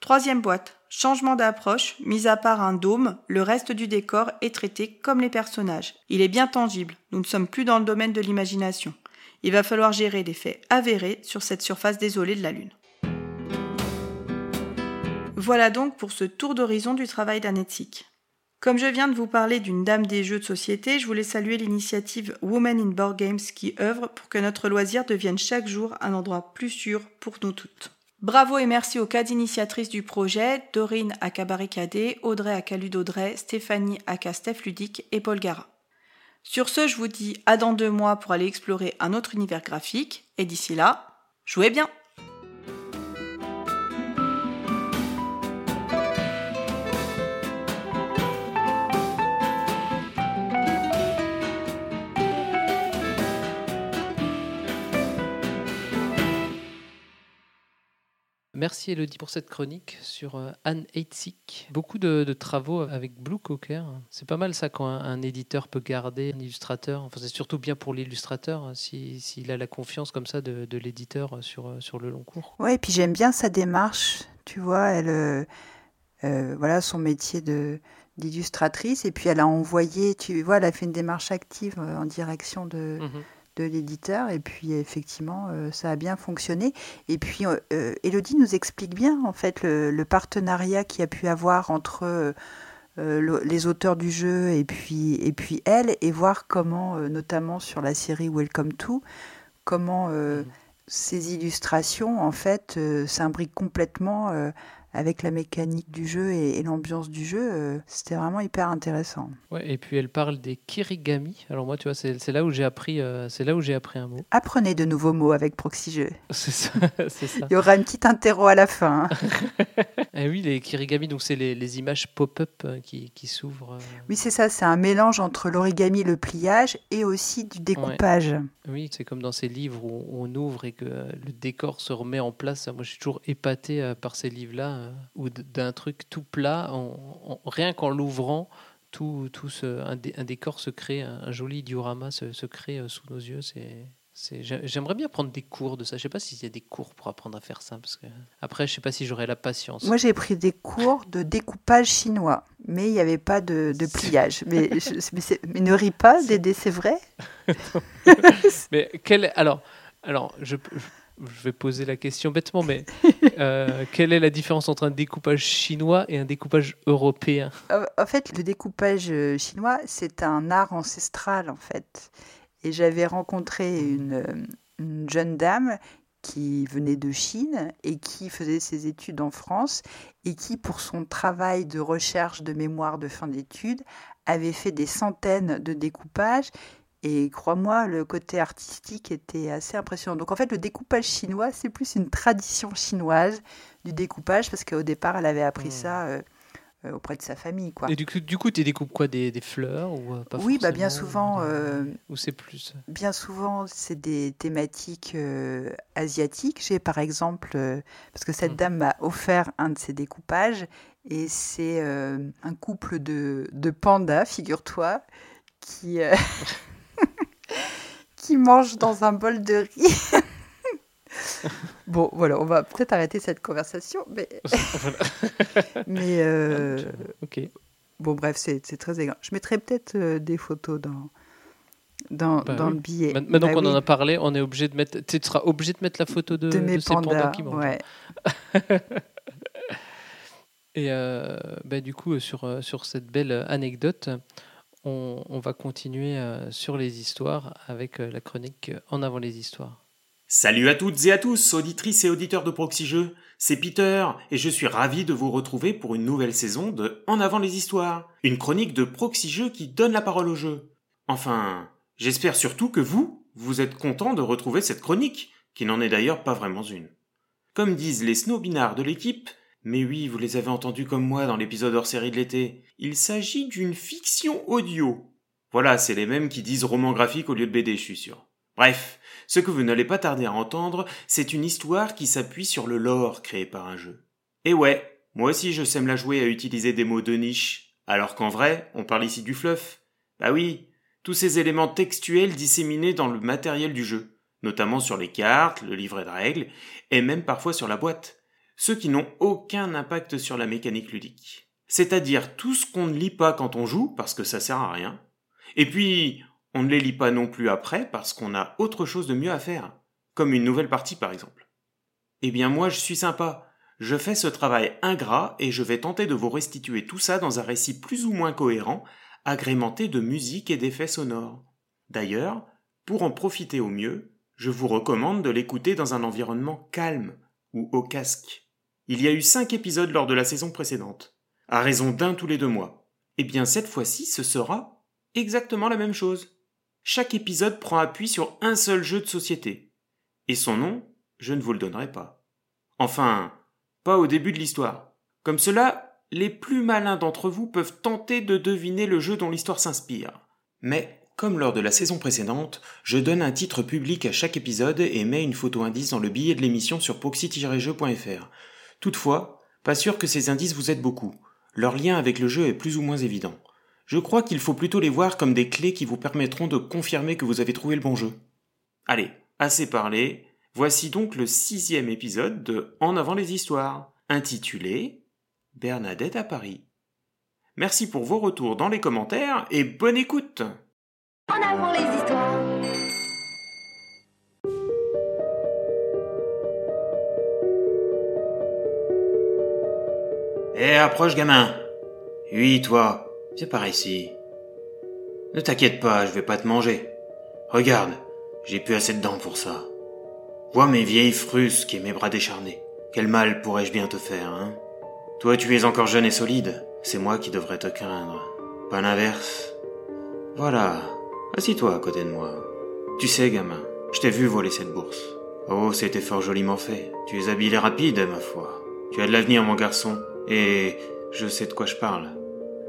Troisième boîte, changement d'approche, mis à part un dôme, le reste du décor est traité comme les personnages. Il est bien tangible, nous ne sommes plus dans le domaine de l'imagination. Il va falloir gérer des faits avérés sur cette surface désolée de la Lune. Voilà donc pour ce tour d'horizon du travail d'Anetsic. Comme je viens de vous parler d'une dame des jeux de société, je voulais saluer l'initiative Women in Board Games qui œuvre pour que notre loisir devienne chaque jour un endroit plus sûr pour nous toutes. Bravo et merci aux quatre initiatrices du projet, Dorine à Cabaricadé, Audrey à Caludaudrey, Stéphanie à Castef Ludique et Paul Gara. Sur ce, je vous dis à dans deux mois pour aller explorer un autre univers graphique, et d'ici là, jouez bien! Merci Elodie pour cette chronique sur euh, Anne Heitzig. Beaucoup de, de travaux avec Blue Cocker. C'est pas mal ça quand un, un éditeur peut garder un illustrateur. Enfin, c'est surtout bien pour l'illustrateur hein, si- s'il a la confiance comme ça de, de l'éditeur sur, euh, sur le long cours. Ouais, et puis j'aime bien sa démarche. Tu vois, elle, euh, euh, voilà, son métier de d'illustratrice, et puis elle a envoyé, tu vois, elle a fait une démarche active en direction de, Mhm. De l'éditeur, et puis effectivement, euh, ça a bien fonctionné. Et puis, euh, euh, Elodie nous explique bien, en fait, le, le partenariat qu'il y a pu avoir entre le- les auteurs du jeu et puis, et puis elle, et voir comment, notamment sur la série Welcome to, comment euh, Mhm. ces illustrations, en fait, euh, s'imbriquent complètement euh, avec la mécanique du jeu et, et l'ambiance du jeu. euh, C'était vraiment hyper intéressant. Ouais, et puis elle parle des kirigami. Alors moi, tu vois, c'est là où j'ai appris, euh, c'est là où j'ai appris un mot. Apprenez de nouveaux mots avec Proxy Jeux. <laughs> C'est ça. <laughs> ça. Il y aura une petite interro à la fin. hein. <laughs> Eh oui, les kirigami, donc c'est les, les images pop-up euh, qui, qui s'ouvrent. euh. Oui, c'est ça, c'est un mélange entre l'origami, le pliage et aussi du découpage. Oui, c'est comme dans ces livres où on ouvre et que le décor se remet en place. Moi, je suis toujours épaté par ces livres-là, euh, ou d'un truc tout plat, en- en- rien qu'en l'ouvrant, tout, tout ce- un, dé- un décor se crée, un, un joli diorama se, se crée euh, sous nos yeux. C'est, c'est- j'ai- j'aimerais bien prendre des cours de ça. Je sais pas s'il y a des cours pour apprendre à faire ça, parce que après, je sais pas si j'aurai la patience. Moi, j'ai pris des cours de découpage chinois, mais il n'y avait pas de, de pliage. Mais, <laughs> je- mais ne ris pas, Dédé, c'est vrai? <laughs> Mais quelle alors alors je, je- je vais poser la question bêtement, mais <laughs> euh, quelle est la différence entre un découpage chinois et un découpage européen? Euh, En fait, le découpage euh, chinois, c'est un art ancestral, en fait. Et j'avais rencontré une, une jeune dame qui venait de Chine et qui faisait ses études en France et qui, pour son travail de recherche de mémoire de fin d'études, avait fait des centaines de découpages. Et crois-moi, le côté artistique était assez impressionnant. Donc en fait, le découpage chinois, c'est plus une tradition chinoise du découpage, parce qu'au départ, elle avait appris Hmm. ça euh, euh, auprès de sa famille. Quoi. Et du coup, du coup, tu découpes quoi? Des, des fleurs ou euh, pas Oui, bah bien souvent, ou euh, c'est plus bien souvent, c'est des thématiques euh, asiatiques. J'ai par exemple, euh, parce que cette Mhm. dame m'a offert un de ses découpages, et c'est un couple de, de pandas, figure-toi, qui, <laughs> qui mangent dans un bol de riz. <laughs> bon, voilà, on va peut-être arrêter cette conversation, mais, <laughs> <laughs> mais euh, Ok. Bon, bref, c'est très élégant. Je mettrai peut-être euh, des photos dans, dans, Bah dans oui. le billet. Ma- Maintenant Bah qu'on en a parlé, on est obligé de mettre. Tu seras obligé de mettre la photo de, de mes ces pandas pandas. qui mangent. ouais. Et euh, bah, du coup, sur, euh, sur cette belle anecdote, on, va continuer euh, sur les histoires avec euh, la chronique euh, En avant les histoires. Salut à toutes et à tous, auditrices et auditeurs de Proxy Jeux. C'est Peter et je suis ravi de vous retrouver pour une nouvelle saison de En avant les histoires, une chronique de Proxy Jeux qui donne la parole au jeu. Enfin, j'espère surtout que vous, vous êtes contents de retrouver cette chronique, qui n'en est d'ailleurs pas vraiment une. Comme disent les snobinards de l'équipe, mais oui, vous les avez entendus comme moi dans l'épisode hors série de l'été, il s'agit d'une fiction audio. Voilà, c'est les mêmes qui disent roman graphique au lieu de BD, je suis sûr. Bref, ce que vous n'allez pas tarder à entendre, c'est une histoire qui s'appuie sur le lore créé par un jeu. Et ouais, moi aussi je sème la jouer à utiliser des mots de niche, alors qu'en vrai, on parle ici du fluff. Bah oui, tous ces éléments textuels disséminés dans le matériel du jeu, notamment sur les cartes, le livret de règles, et même parfois sur la boîte. Ceux qui n'ont aucun impact sur la mécanique ludique. C'est-à-dire tout ce qu'on ne lit pas quand on joue, parce que ça sert à rien. Et puis, on ne les lit pas non plus après parce qu'on a autre chose de mieux à faire, comme une nouvelle partie par exemple. Eh bien moi je suis sympa, je fais ce travail ingrat et je vais tenter de vous restituer tout ça dans un récit plus ou moins cohérent, agrémenté de musique et d'effets sonores. D'ailleurs, pour en profiter au mieux, je vous recommande de l'écouter dans un environnement calme ou au casque. Il y a eu cinq épisodes lors de la saison précédente, à raison d'un tous les deux mois. Eh bien cette fois-ci ce sera exactement la même chose chaque épisode prend appui sur un seul jeu de société. Et son nom, je ne vous le donnerai pas. Enfin, pas au début de l'histoire. Comme cela, les plus malins d'entre vous peuvent tenter de deviner le jeu dont l'histoire s'inspire. Mais, comme lors de la saison précédente, je donne un titre public à chaque épisode et mets une photo indice dans le billet de l'émission sur proxy-jeu.fr. Toutefois, pas sûr que ces indices vous aident beaucoup. Leur lien avec le jeu est plus ou moins évident. Je crois qu'il faut plutôt les voir comme des clés qui vous permettront de confirmer que vous avez trouvé le bon jeu. Allez, assez parlé, voici donc le sixième épisode de En avant les histoires, intitulé Bernadette à Paris. Merci pour vos retours dans les commentaires et bonne écoute En avant les histoires Eh, approche gamin Oui, toi, Viens par ici. Ne t'inquiète pas, je vais pas te manger. Regarde, j'ai plus assez de dents pour ça. Vois mes vieilles frusques et mes bras décharnés. Quel mal pourrais-je bien te faire, hein? Toi, tu es encore jeune et solide. C'est moi qui devrais te craindre. Pas l'inverse. Voilà. Assis-toi à côté de moi. Tu sais, gamin, je t'ai vu voler cette bourse. Oh, c'était fort joliment fait. Tu es habile et rapide, ma foi. Tu as de l'avenir, mon garçon. Et je sais de quoi je parle.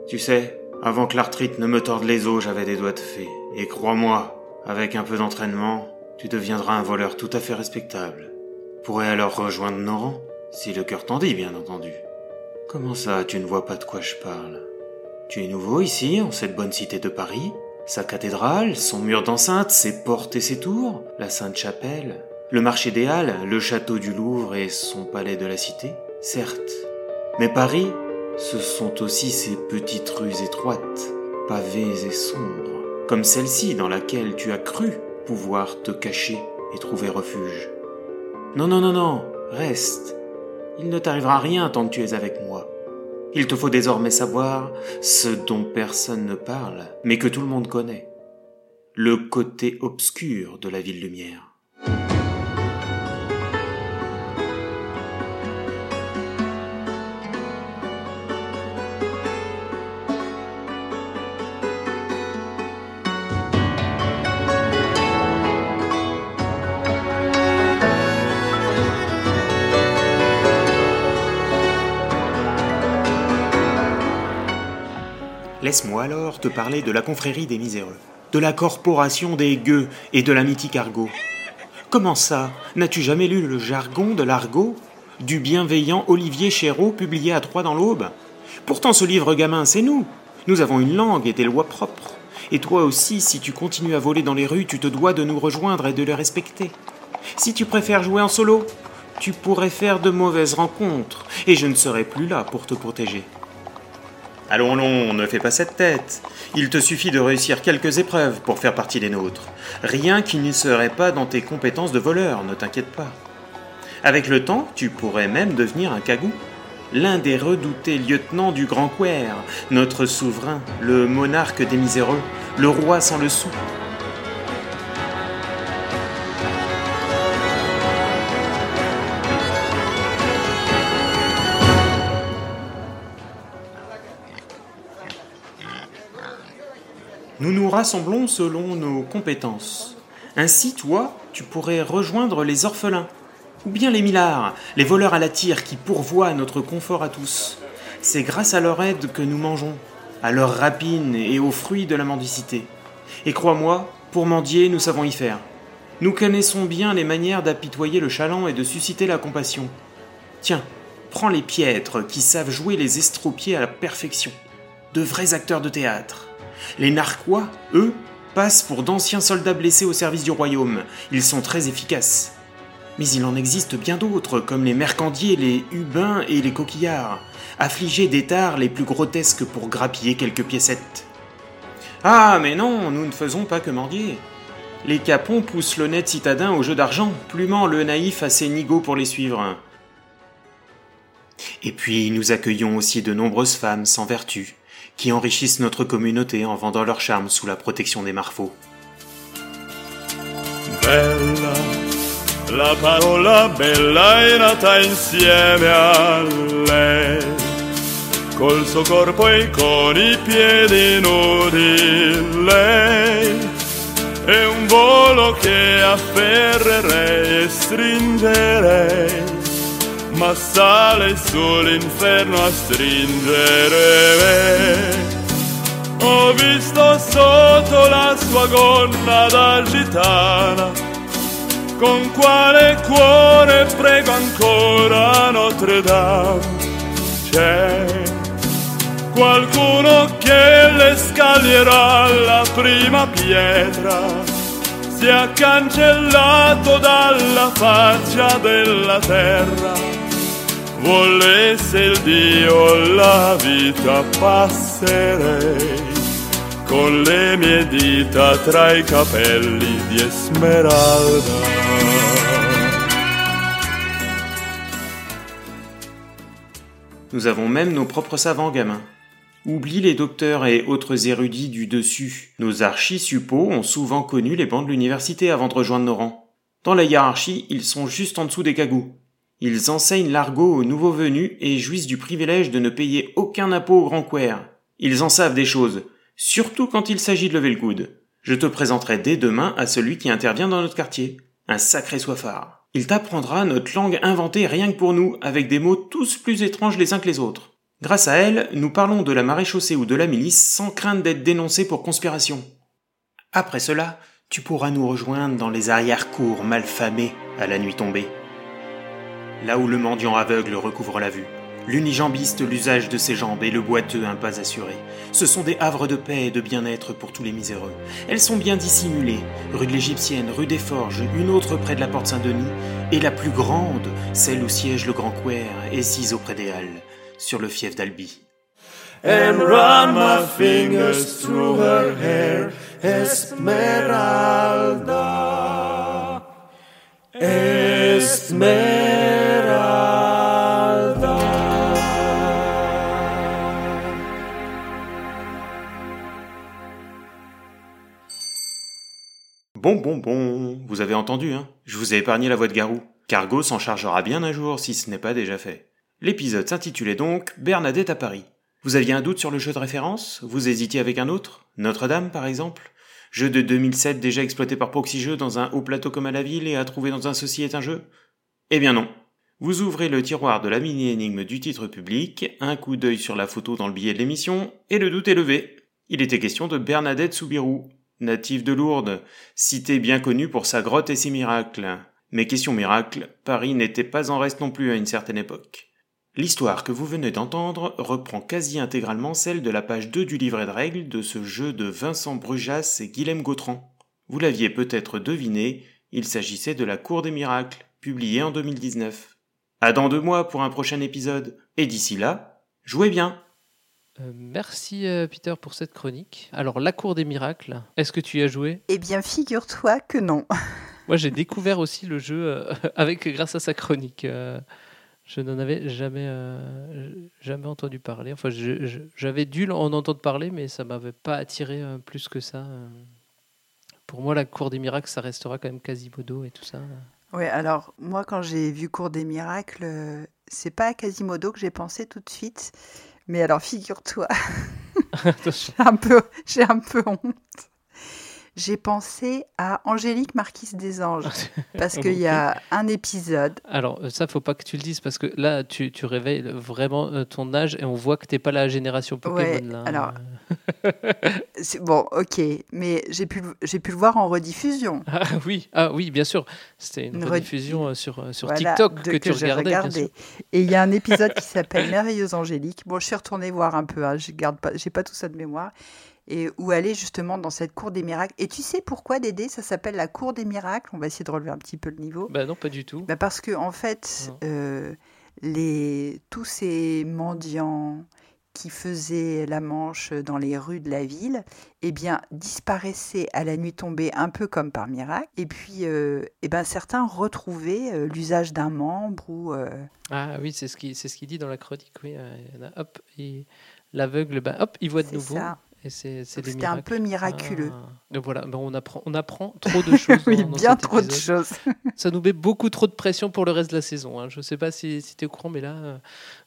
Tu sais, avant que l'arthrite ne me torde les os, j'avais des doigts de fée. Et crois-moi, avec un peu d'entraînement, tu deviendras un voleur tout à fait respectable. Pourrais alors rejoindre nos rangs, si le cœur t'en dit, bien entendu? Comment ça, tu ne vois pas de quoi je parle? Tu es nouveau ici, en cette bonne cité de Paris? Sa cathédrale, son mur d'enceinte, ses portes et ses tours, la Sainte-Chapelle, le marché des Halles, le château du Louvre et son palais de la Cité? Certes. Mais Paris, ce sont aussi ces petites rues étroites, pavées et sombres, comme celle-ci dans laquelle tu as cru pouvoir te cacher et trouver refuge. Non, non, non, non, reste. Il ne t'arrivera rien tant que tu es avec moi. Il te faut désormais savoir ce dont personne ne parle, mais que tout le monde connaît. Le côté obscur de la ville lumière. Laisse-moi alors te parler de la confrérie des miséreux, de la corporation des gueux et de la mythique argot. Comment ça? N'as-tu jamais lu le jargon de l'argot? Du bienveillant Olivier Chéreau publié à Troyes dans l'Aube Pourtant ce livre gamin, c'est nous. Nous avons une langue et des lois propres. Et toi aussi, si tu continues à voler dans les rues, tu te dois de nous rejoindre et de les respecter. Si tu préfères jouer en solo, tu pourrais faire de mauvaises rencontres, et je ne serai plus là pour te protéger. Allons, allons, ne fais pas cette tête. Il te suffit de réussir quelques épreuves pour faire partie des nôtres. Rien qui ne serait pas dans tes compétences de voleur, ne t'inquiète pas. Avec le temps, tu pourrais même devenir un cagou. l'un des redoutés lieutenants du Grand Quer, notre souverain, le monarque des miséreux, le roi sans le sou. Nous nous rassemblons selon nos compétences. Ainsi, toi, tu pourrais rejoindre les orphelins, ou bien les millards, les voleurs à la tire qui pourvoient notre confort à tous. C'est grâce à leur aide que nous mangeons, à leur rapine et aux fruits de la mendicité. Et crois-moi, pour mendier, nous savons y faire. Nous connaissons bien les manières d'apitoyer le chaland et de susciter la compassion. Tiens, prends les piètres qui savent jouer les estropiés à la perfection. De vrais acteurs de théâtre. Les narquois, eux, passent pour d'anciens soldats blessés au service du royaume. Ils sont très efficaces. Mais il en existe bien d'autres, comme les mercandiers, les hubins et les coquillards, affligés d'étards les plus grotesques pour grappiller quelques piécettes. Ah, mais non, nous ne faisons pas que mendier. Les capons poussent l'honnête citadin au jeu d'argent, plumant le naïf assez nigaud pour les suivre. Et puis nous accueillons aussi de nombreuses femmes sans vertu, qui enrichissent notre communauté en vendant leur charme sous la protection des marfaux. Bella, la parola bella è nata insieme a lei, col suo corpo e con i piedi nudi. Lei un volo che afferrerei e stringerei ma sale sull'inferno a stringere me. Ho visto sotto la sua gonna da gitana, con quale cuore prego ancora Notre Dame. C'è qualcuno che le scaglierà la prima pietra si è cancellato dalla faccia della terra Nous avons même nos propres savants gamins. Oublie les docteurs et autres érudits du dessus. Nos archis-suppôts ont souvent connu les bancs de l'université avant de rejoindre nos rangs. Dans la hiérarchie, ils sont juste en dessous des cagous. Ils enseignent l'argot aux nouveaux venus et jouissent du privilège de ne payer aucun impôt au grand quer. Ils en savent des choses, surtout quand il s'agit de lever le coude. Je te présenterai dès demain à celui qui intervient dans notre quartier. Un sacré soifard. Il t'apprendra notre langue inventée rien que pour nous, avec des mots tous plus étranges les uns que les autres. Grâce à elle, nous parlons de la maréchaussée ou de la milice sans crainte d'être dénoncés pour conspiration. Après cela, tu pourras nous rejoindre dans les arrière-cours malfamés à la nuit tombée. Là où le mendiant aveugle recouvre la vue, l'unijambiste l'usage de ses jambes et le boiteux un pas assuré. Ce sont des havres de paix et de bien-être pour tous les miséreux. Elles sont bien dissimulées, rue de l'Égyptienne, rue des Forges, une autre près de la porte Saint-Denis, et la plus grande, celle où siège le grand Quer, est sise auprès des Halles, sur le fief d'Albi. Bon, bon, bon, vous avez entendu, hein Je vous ai épargné la voix de Garou. Cargo s'en chargera bien un jour si ce n'est pas déjà fait. L'épisode s'intitulait donc Bernadette à Paris. Vous aviez un doute sur le jeu de référence? Vous hésitiez avec un autre? Notre-Dame, par exemple? Jeu de 2007 déjà exploité par Proxy dans un haut plateau comme à la ville et à trouver dans un ceci est un jeu? Eh bien non. Vous ouvrez le tiroir de la mini-énigme du titre public, un coup d'œil sur la photo dans le billet de l'émission, et le doute est levé. Il était question de Bernadette Soubirou, native de Lourdes, cité bien connue pour sa grotte et ses miracles. Mais question miracle, Paris n'était pas en reste non plus à une certaine époque. L'histoire que vous venez d'entendre reprend quasi intégralement celle de la page 2 du livret de règles de ce jeu de Vincent Brujas et Guilhem Gautran. Vous l'aviez peut-être deviné, il s'agissait de la Cour des miracles, publié en 2019. À dans deux mois pour un prochain épisode, et d'ici là, jouez bien Euh, merci euh, Peter pour cette chronique. Alors, La Cour des Miracles, est-ce que tu y as joué? Eh bien, figure-toi que non. <laughs> Moi, j'ai découvert aussi le jeu euh, <laughs> avec grâce à sa chronique. Je n'en avais jamais, jamais entendu parler. Enfin, j'avais dû en entendre parler, mais ça m'avait pas attiré plus que ça. Pour moi, la cour des miracles, ça restera quand même Quasimodo et tout ça. Ouais, alors moi quand j'ai vu Cours des miracles, euh, c'est pas à Quasimodo que j'ai pensé tout de suite, mais alors figure-toi, <laughs> <laughs> j'ai un peu, j'ai un peu honte. J'ai pensé à Angélique Marquise des Anges <laughs> parce qu'il y a un épisode. Alors, euh, ça, faut pas que tu le dises parce que là, tu, tu réveilles vraiment euh, ton âge et on voit que t'es pas la génération Pokémon. Ouais, là. alors- <laughs> Bon, ok, mais j'ai pu, pu le voir en rediffusion. Ah oui, ah oui, bien sûr. C'était une, Une re- rediffusion euh, sur, sur Voilà, TikTok que, tu regardais. Et il y a un <laughs> épisode qui s'appelle Merveilleuse Angélique. Bon, je suis retournée voir un peu, hein, je garde pas, j'ai pas tout ça de mémoire. Et où est justement dans cette cour des miracles. Et tu sais pourquoi, Dédé, ça s'appelle la cour des miracles? On va essayer de relever un petit peu le niveau. Bah non, pas du tout. Bah parce que en fait, euh, les, tous ces mendiants qui faisaient la manche dans les rues de la ville, eh bien, disparaissaient à la nuit tombée un peu comme par miracle. Et puis, euh, eh ben, certains retrouvaient euh, l'usage d'un membre ou... Ah oui, c'est ce qu'il ce qu'il dit dans la chronique. Oui, hop, et l'aveugle, bah, hop, il voit de nouveau. ça. Et c'est c'est c'était un peu miraculeux. Ah. Donc voilà, ben on, apprend, on apprend trop de choses. <laughs> oui, dans- dans bien trop de choses. <laughs> Ça nous met beaucoup trop de pression pour le reste de la saison. hein. Je ne sais pas si, si tu es au courant, mais là, euh,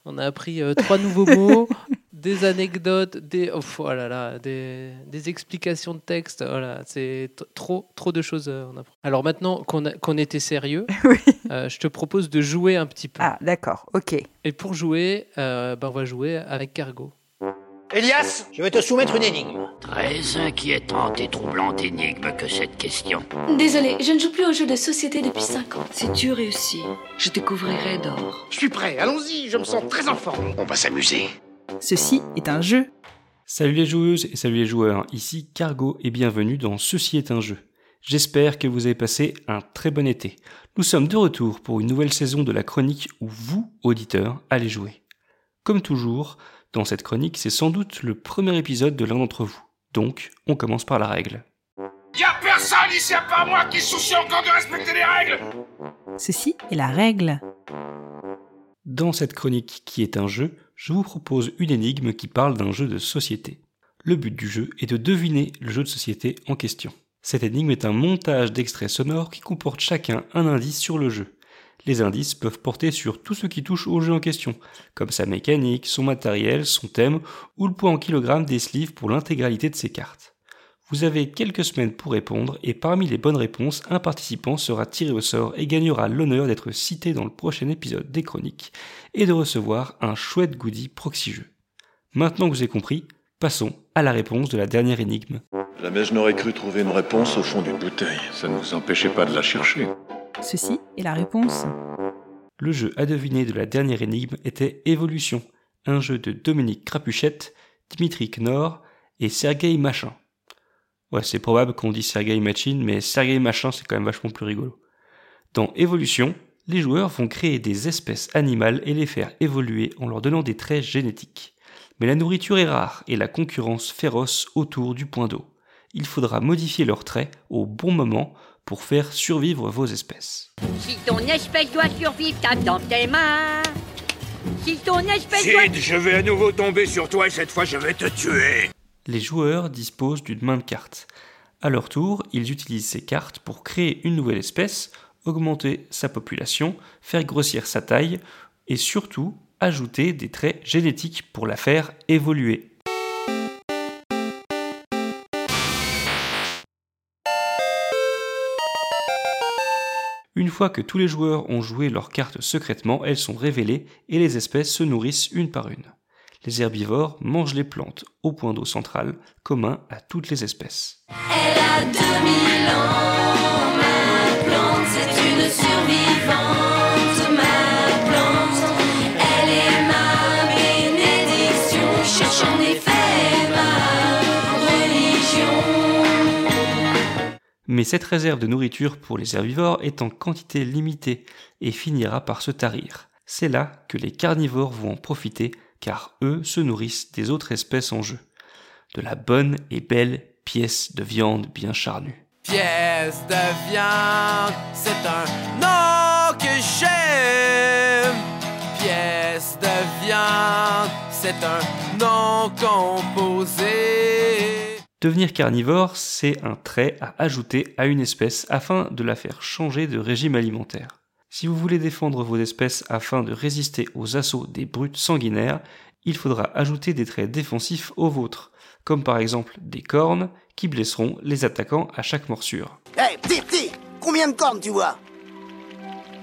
on a appris euh, trois nouveaux <laughs> mots, des anecdotes, des, oh, oh là là, des, des explications de texte. Voilà, c'est t- trop, trop de choses. euh, on apprend. Alors maintenant qu'on était sérieux, Oui. euh, je te propose de jouer un petit peu. Ah, d'accord, ok. Et pour jouer, ben, on va jouer avec Cargo. Elias, je vais te soumettre une énigme. Très inquiétante et troublante énigme que cette question. Désolé, je ne joue plus aux jeux de société depuis 5 ans. Si tu réussis, je te couvrirai d'or. Je suis prêt, allons-y, je me sens très en forme. On va s'amuser. Ceci est un jeu. Salut les joueuses et salut les joueurs, ici Cargo et bienvenue dans Ceci est un jeu. J'espère que vous avez passé un très bon été. Nous sommes de retour pour une nouvelle saison de la chronique où vous, auditeurs, allez jouer. Comme toujours, dans cette chronique, c'est sans doute le premier épisode de l'un d'entre vous. Donc, on commence par la règle. Y'a personne ici à part moi qui soucie encore de respecter les règles Ceci est la règle. Dans cette chronique qui est un jeu, je vous propose une énigme qui parle d'un jeu de société. Le but du jeu est de deviner le jeu de société en question. Cette énigme est un montage d'extraits sonores qui comporte chacun un indice sur le jeu. Les indices peuvent porter sur tout ce qui touche au jeu en question, comme sa mécanique, son matériel, son thème ou le poids en kilogrammes des sleeves pour l'intégralité de ses cartes. Vous avez quelques semaines pour répondre et parmi les bonnes réponses, un participant sera tiré au sort et gagnera l'honneur d'être cité dans le prochain épisode des chroniques et de recevoir un chouette goodie proxy jeu. Maintenant que vous avez compris, passons à la réponse de la dernière énigme. Jamais je n'aurais cru trouver une réponse au fond d'une bouteille. Ça ne vous empêchait pas de la chercher. Ceci est la réponse. Le jeu à deviner de la dernière énigme était Évolution, un jeu de Dominique Crapuchette, Dimitri Knorr et Sergei Machin. Ouais, c'est probable qu'on dit Sergei Machin, mais Sergei Machin c'est quand même vachement plus rigolo. Dans Évolution, les joueurs vont créer des espèces animales et les faire évoluer en leur donnant des traits génétiques. Mais la nourriture est rare et la concurrence féroce autour du point d'eau. Il faudra modifier leurs traits au bon moment pour faire survivre vos espèces. Si ton espèce doit survivre, tape dans tes mains. Si ton espèce doit... Sid, je vais à nouveau tomber sur toi et cette fois je vais te tuer. Les joueurs disposent d'une main de cartes. À leur tour, ils utilisent ces cartes pour créer une nouvelle espèce, augmenter sa population, faire grossir sa taille et surtout ajouter des traits génétiques pour la faire évoluer. Une fois que tous les joueurs ont joué leurs cartes secrètement, elles sont révélées et les espèces se nourrissent une par une. Les herbivores mangent les plantes au point d'eau central, commun à toutes les espèces. Elle a 2000 ans, ma plante, c'est une survivante, Mais cette réserve de nourriture pour les herbivores est en quantité limitée et finira par se tarir. C'est là que les carnivores vont en profiter car eux se nourrissent des autres espèces en jeu. De la bonne et belle pièce de viande bien charnue. Pièce de viande, c'est un nom que j'aime. espèce de viande, c'est un nom composé. Devenir carnivore, c'est un trait à ajouter à une espèce afin de la faire changer de régime alimentaire. Si vous voulez défendre vos espèces afin de résister aux assauts des brutes sanguinaires, il faudra ajouter des traits défensifs aux vôtres, comme par exemple des cornes qui blesseront les attaquants à chaque morsure. Hé, petit, petit Combien de cornes tu vois?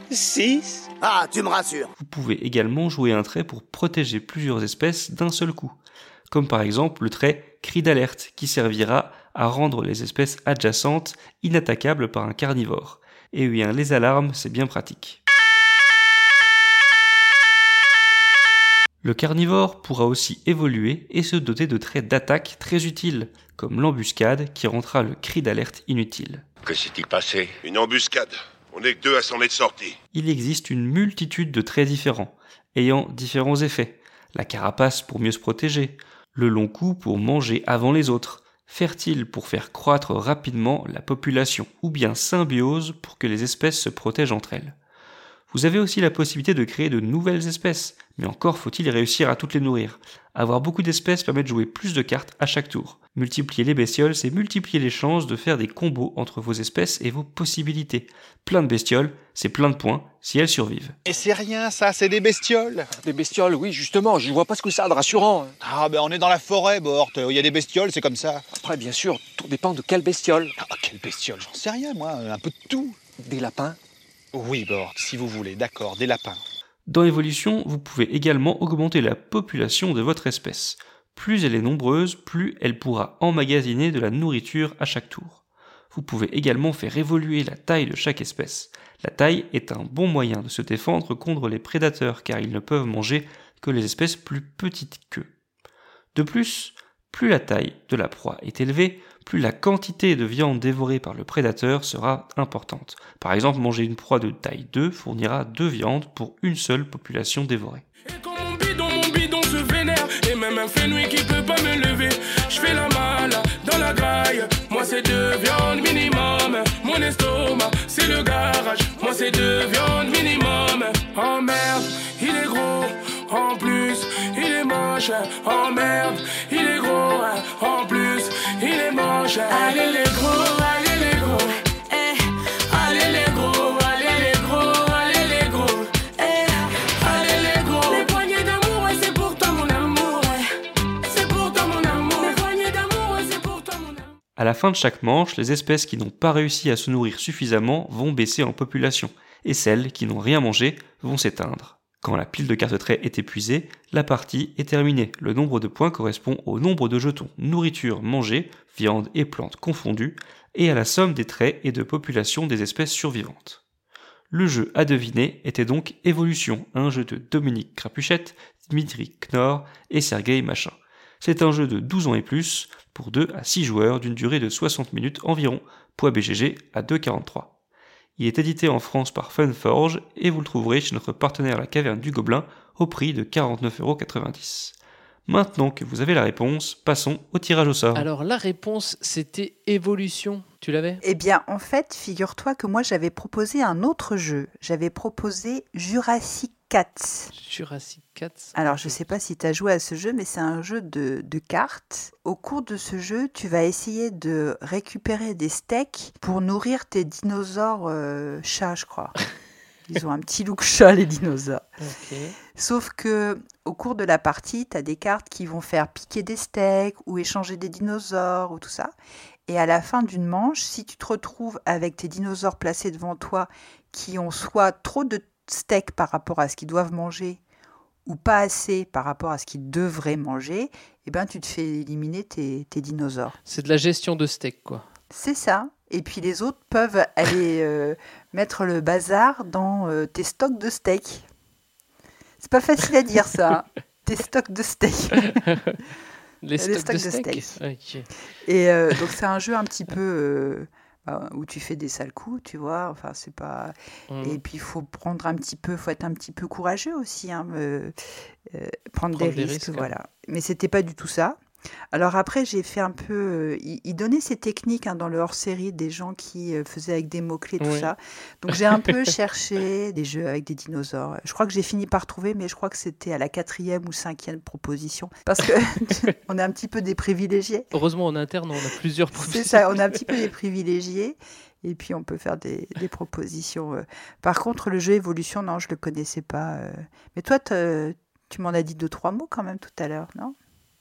Six Ah, tu me rassures. Vous pouvez également jouer un trait pour protéger plusieurs espèces d'un seul coup, comme par exemple le trait cri d'alerte qui servira à rendre les espèces adjacentes inattaquables par un carnivore. Et oui, hein, les alarmes, c'est bien pratique. Le carnivore pourra aussi évoluer et se doter de traits d'attaque très utiles, comme l'embuscade qui rendra le cri d'alerte inutile. Que s'est-il passé? Une embuscade. On n'est que deux à s'en être sortis. Il existe une multitude de traits différents, ayant différents effets. La carapace pour mieux se protéger, le long cou pour manger avant les autres, fertile pour faire croître rapidement la population, ou bien symbiose pour que les espèces se protègent entre elles. Vous avez aussi la possibilité de créer de nouvelles espèces, mais encore faut-il réussir à toutes les nourrir. Avoir beaucoup d'espèces permet de jouer plus de cartes à chaque tour. Multiplier les bestioles, c'est multiplier les chances de faire des combos entre vos espèces et vos possibilités. Plein de bestioles, c'est plein de points si elles survivent. Et c'est rien, ça, c'est des bestioles. Des bestioles, oui, justement, je vois pas ce que ça a de rassurant. hein. Ah, ben on est dans la forêt, Bort. Il y a des bestioles, c'est comme ça. Après, bien sûr, tout dépend de quelle bestiole. Ah, quelle bestiole J'en sais rien, moi. Un peu de tout. Des lapins Oui, Bort, si vous voulez. D'accord, des lapins. Dans l'évolution, vous pouvez également augmenter la population de votre espèce. Plus elle est nombreuse, plus elle pourra emmagasiner de la nourriture à chaque tour. Vous pouvez également faire évoluer la taille de chaque espèce. La taille est un bon moyen de se défendre contre les prédateurs car ils ne peuvent manger que les espèces plus petites qu'eux. De plus, plus la taille de la proie est élevée, plus la quantité de viande dévorée par le prédateur sera importante. Par exemple, manger une proie de taille 2 fournira deux viandes pour une seule population dévorée. Mon bidon, mon bidon se vénère. Et même un fenouil qui peut pas me lever. Je fais la malle dans la graille. Moi, c'est deux viandes minimum. Mon estomac, c'est le garage. Moi, c'est deux viandes minimum. Oh merde, il est gros. En plus, il est moche. Oh merde, il est gros. En plus, il est moche. Allez, les gros, allez, les gros. Eh, allez, les gros, allez, les gros, allez, les gros. Eh, allez, les gros. Les poignées d'amour, c'est pour toi, mon amour. C'est pour toi, mon amour. Les poignées d'amour, c'est pour toi, mon amour. À la fin de chaque manche, les espèces qui n'ont pas réussi à se nourrir suffisamment vont baisser en population, et celles qui n'ont rien mangé vont s'éteindre. Quand la pile de cartes traits est épuisée, la partie est terminée. Le nombre de points correspond au nombre de jetons nourriture mangée, viande et plantes confondues, et à la somme des traits et de population des espèces survivantes. Le jeu à deviner était donc Évolution, un jeu de Dominique Crapuchette, Dmitri Knorr et Sergei Machin. C'est un jeu de 12 ans et plus, pour 2 à 6 joueurs d'une durée de 60 minutes environ, poids BGG à 2,43. Il est édité en France par Funforge et vous le trouverez chez notre partenaire La Caverne du Gobelin au prix de 49,90€. Maintenant que vous avez la réponse, passons au tirage au sort. Alors la réponse, c'était évolution. Tu l'avais? Eh bien, en fait, figure-toi que moi, j'avais proposé un autre jeu. J'avais proposé Jurassic Cats. Jurassic Cats. Alors, je sais pas si tu as joué à ce jeu, mais c'est un jeu de, de cartes. Au cours de ce jeu, tu vas essayer de récupérer des steaks pour nourrir tes dinosaures euh, chats, je crois. <laughs> Ils ont un petit look chat, les dinosaures. Sauf que au cours de la partie, tu as des cartes qui vont faire piquer des steaks ou échanger des dinosaures ou tout ça. Et à la fin d'une manche, si tu te retrouves avec tes dinosaures placés devant toi qui ont soit trop de steaks par rapport à ce qu'ils doivent manger ou pas assez par rapport à ce qu'ils devraient manger, eh ben tu te fais éliminer tes, tes dinosaures. C'est de la gestion de steak, quoi. C'est ça. Et puis les autres peuvent aller euh, mettre le bazar dans euh, tes stocks de steak. C'est pas facile à dire ça. hein. <laughs> tes stocks de steak. Les stocks de steak. Et euh, donc c'est un jeu un petit peu où tu fais des sales coups, tu vois. Enfin c'est pas. Mm. Et puis il faut prendre un petit peu, faut être un petit peu courageux aussi, hein, euh, euh, prendre, Prendre des, des risques, risques, hein. voilà. Mais c'était pas du tout ça. Alors après, j'ai fait un peu. euh, il, il donnait ces techniques hein, dans le hors-série des gens qui euh, faisaient avec des mots-clés, tout Oui. ça. Donc j'ai un peu <laughs> cherché des jeux avec des dinosaures. Je crois que j'ai fini par trouver, mais je crois que c'était à la quatrième ou cinquième proposition. Parce que <laughs> on est un petit peu des privilégiés. Heureusement, en interne, on a plusieurs C'est ça, on a un petit peu des privilégiés. Et puis on peut faire des, des propositions. euh. Par contre, le jeu Évolution, non, je le connaissais pas. Mais toi, tu m'en as dit deux, trois mots quand même tout à l'heure, non?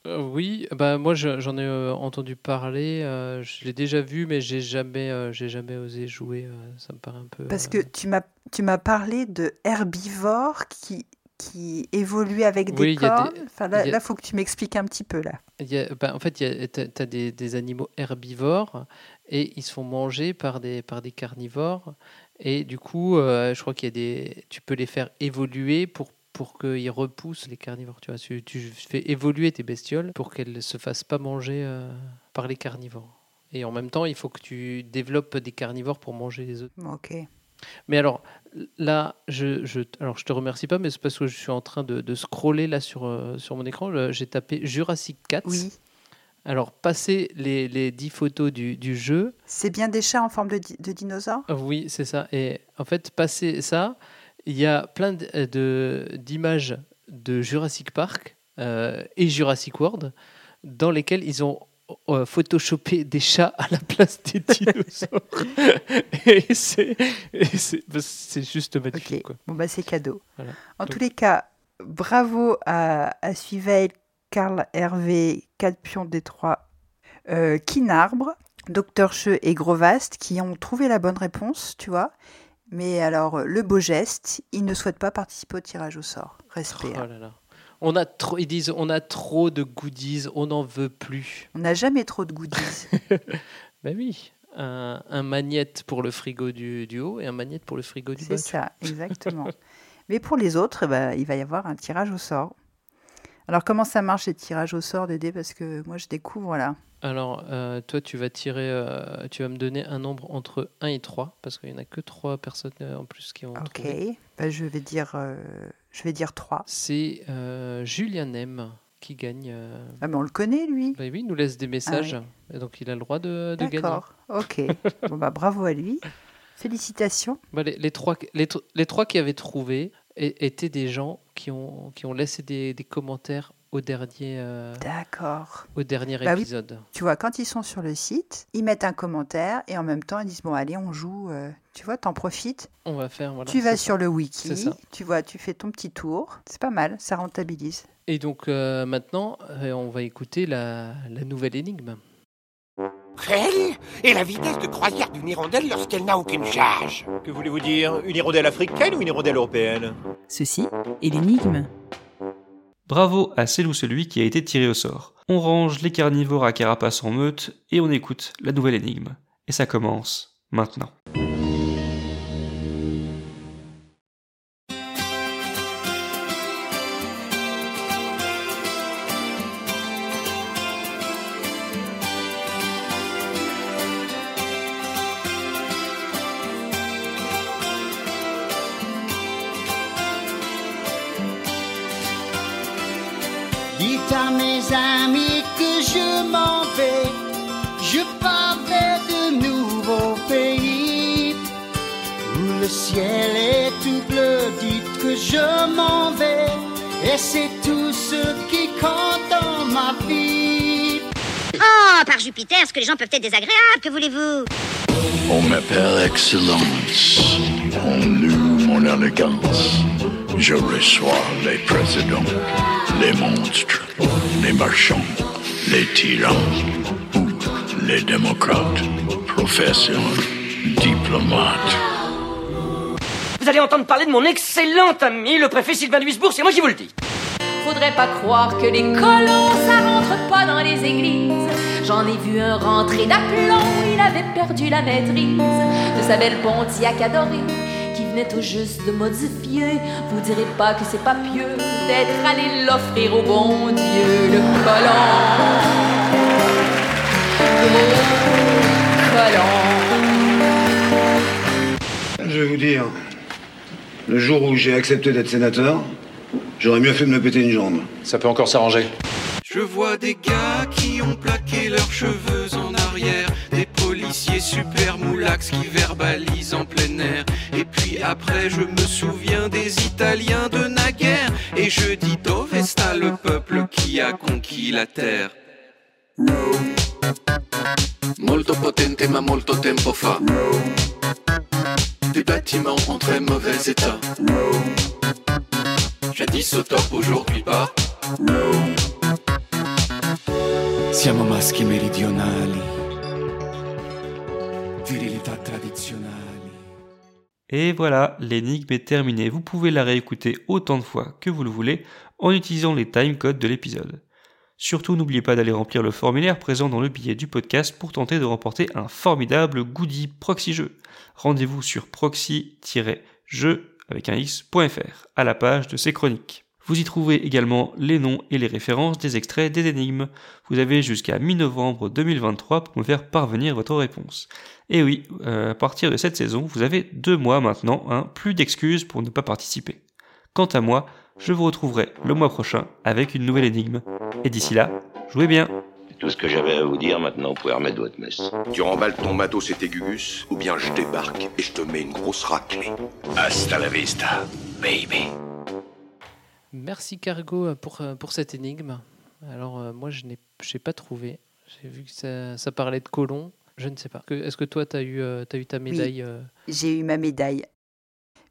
Euh, oui, bah moi je- j'en ai euh, entendu parler, euh, je l'ai déjà vu, mais j'ai jamais, j'ai jamais osé jouer. ça me paraît un peu. Parce que tu m'as tu m'as parlé de herbivores qui qui évoluent avec des Oui, des- cornes. Enfin là, il a- faut que tu m'expliques un petit peu là. il y a- bah, en fait, tu as, des, des animaux herbivores et ils se font manger par des, par des carnivores. Et du coup, je crois qu'il y a des, tu peux les faire évoluer pour, pour qu'ils repoussent les carnivores. Tu, vois. Tu, tu fais évoluer tes bestioles pour qu'elles ne se fassent pas manger euh, par les carnivores. Et en même temps, il faut que tu développes des carnivores pour manger les autres. Ok. Mais alors, là, je, je, alors, je te remercie pas, mais c'est parce que je suis en train de, de scroller là sur, euh, sur mon écran. J'ai tapé Jurassic Cats. Oui. Alors, passer les, les 10 photos du, du jeu. C'est bien des chats en forme de, di- de dinosaures? Ah Oui, c'est ça. Et en fait, passer ça, il y a plein de- de- d'images de Jurassic Park euh, et Jurassic World dans lesquelles ils ont euh, photoshopé des chats à la place des dinosaures. <laughs> et c'est bah, c'est juste magnifique. quoi. Bon, bah, c'est cadeau. Voilà. En Donc- tous les cas, bravo à, à Suiveil, Karl Hervé, Cadpion Détroit, euh, Kinarbre, Docteur Cheux et Grovast qui ont trouvé la bonne réponse, tu vois. Mais alors, le beau geste, ils ne souhaitent pas participer au tirage au sort. Respect. Oh hein. là là. On a trop, ils disent on a trop de goodies, on n'en veut plus. On n'a jamais trop de goodies. <laughs> Ben oui, un, un magnète pour le frigo du, du haut et un magnète pour le frigo du bas. C'est ça, exactement. <laughs> Mais pour les autres, eh ben, il va y avoir un tirage au sort. Alors, comment ça marche les tirages au sort, Dédé? Parce que moi, je découvre là. Alors, euh, toi, tu vas tirer, euh, tu vas me donner un nombre entre 1 et 3, parce qu'il n'y en a que 3 personnes euh, en plus qui ont Ok. Bah, je vais dire, euh, je vais dire 3. C'est Julien M qui gagne. Ah, mais on le connaît, lui. bah oui, il nous laisse des messages, ouais. et donc il a le droit de, de gagner. D'accord. Ok. bon, bah, bravo à lui. Félicitations. Bah, les, les trois, les, tr- les trois qui avaient trouvé étaient des gens qui ont, qui ont laissé des, des commentaires au dernier, euh, D'accord. au dernier Bah oui. épisode. Tu vois, quand ils sont sur le site, ils mettent un commentaire et en même temps, ils disent Bon, allez, on joue. euh, tu vois, t'en profites. On va faire. Voilà, tu vas sur le wiki, tu vois, tu fais ton petit tour. C'est pas mal, ça rentabilise. Et donc euh, maintenant, on va écouter la, la nouvelle énigme. Quelle est la vitesse de croisière d'une hirondelle lorsqu'elle n'a aucune charge Que voulez-vous dire Une hirondelle africaine ou une hirondelle européenne? Ceci est l'énigme. Bravo à celle ou celui qui a été tiré au sort. On range les carnivores à carapace en meute et on écoute la nouvelle énigme. Et ça commence maintenant. Gens peuvent être désagréables Que voulez-vous? On m'appelle Excellence. On loue mon élégance. Je reçois les présidents, les monstres, les marchands, les tyrans ou les démocrates, professeurs, diplomates. Vous allez entendre parler de mon excellent ami, le préfet Sylvain Duisbourg, c'est moi qui vous le dis. Faudrait pas croire que les colons ça rentre pas dans les églises. J'en ai vu un rentrer d'aplomb, il avait perdu la maîtrise de sa belle Pontiac adorée qui venait tout juste de modifier. Vous direz pas que c'est pas pieux d'être allé l'offrir au bon Dieu, le colon. Colon. Je vais vous dire, le jour où j'ai accepté d'être sénateur, j'aurais mieux fait de me péter une jambe. Ça peut encore s'arranger. Je vois des gars qui ont plaqué leurs cheveux en arrière, des policiers super moulax qui verbalisent en plein air. Et puis après, je me souviens des Italiens de naguère, et je dis Dove sta le peuple qui a conquis la terre. Molto potente ma molto tempo fa. Des bâtiments en très mauvais état. Jadis au top, aujourd'hui pas. Siamo maschi meridionali. Virilità tradizionali. Et voilà, l'énigme est terminée. Vous pouvez la réécouter autant de fois que vous le voulez en utilisant les timecodes de l'épisode. Surtout, n'oubliez pas d'aller remplir le formulaire présent dans le billet du podcast pour tenter de remporter un formidable goodie Proxy Jeu. Rendez-vous sur proxy-jeu avec un x.fr à la page de ces chroniques. Vous y trouverez également les noms et les références des extraits des énigmes. Vous avez jusqu'à mi-novembre 2023 pour me faire parvenir votre réponse. Et oui, euh, à partir de cette saison, vous avez deux mois maintenant, hein, plus d'excuses pour ne pas participer. Quant à moi, je vous retrouverai le mois prochain avec une nouvelle énigme. Et d'ici là, jouez bien tout ce que j'avais à vous dire, maintenant vous pouvez remettre votre messe. Tu remballes ton matos et tes gugus, ou bien je débarque et je te mets une grosse raclée. Hasta la vista, baby. Merci Cargo pour, euh, pour cette énigme. Alors euh, moi je n'ai j'ai pas trouvé. J'ai vu que ça, ça parlait de colon. Je ne sais pas. Est-ce que toi tu as, eu, euh, t'as eu ta médaille euh, J'ai eu ma médaille.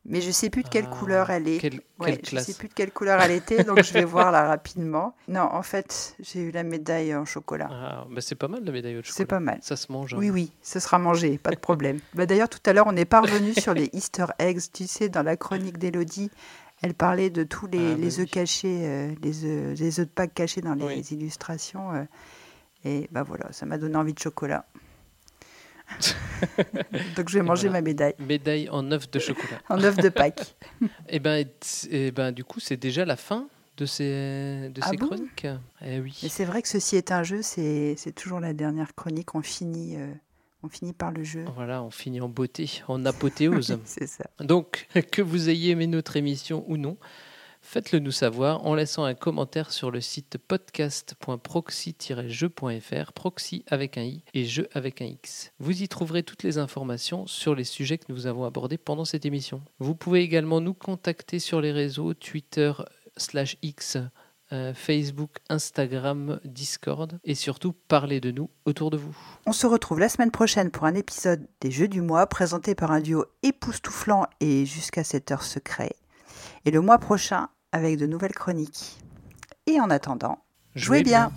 Mais je sais plus de quelle Ah, couleur elle est. quelle- Ouais, quelle je classe. sais plus de quelle couleur elle était, donc je vais <laughs> voir là rapidement. Non, en fait, j'ai eu la médaille en chocolat. ah, bah, C'est pas mal la médaille au chocolat. C'est pas mal. Ça se mange. hein. Oui, oui, ce sera mangé, pas de problème. <laughs> bah, D'ailleurs, tout à l'heure, on est parvenu sur les Easter eggs. Tu sais, dans la chronique d'Elodie, elle parlait de tous les, Ah, bah les oui. œufs cachés, euh, les, œufs, les œufs de Pâques cachés dans les Oui. illustrations. euh, et bah voilà, ça m'a donné envie de chocolat. <laughs> Donc je vais Et manger voilà. ma médaille Médaille en œuf de chocolat. en œuf de Pâques. <laughs> Et ben, t- eh ben, du coup, c'est déjà la fin de ces, de Ah ces bon? chroniques? Eh oui. Mais c'est vrai que ceci est un jeu, c'est c'est toujours la dernière chronique. On finit, euh, on finit par le jeu. Voilà, on finit en beauté, en apothéose. <laughs> c'est ça. Donc, que vous ayez aimé notre émission ou non, faites-le nous savoir en laissant un commentaire sur le site podcast.proxy-jeu.fr, proxy avec un i et jeu avec un x. Vous y trouverez toutes les informations sur les sujets que nous avons abordés pendant cette émission. Vous pouvez également nous contacter sur les réseaux Twitter slash X, euh, Facebook, Instagram, Discord et surtout parler de nous autour de vous. On se retrouve la semaine prochaine pour un épisode des Jeux du mois présenté par un duo époustouflant et jusqu'à cette heure secret. Et le mois prochain avec de nouvelles chroniques. Et en attendant, jouez, bien.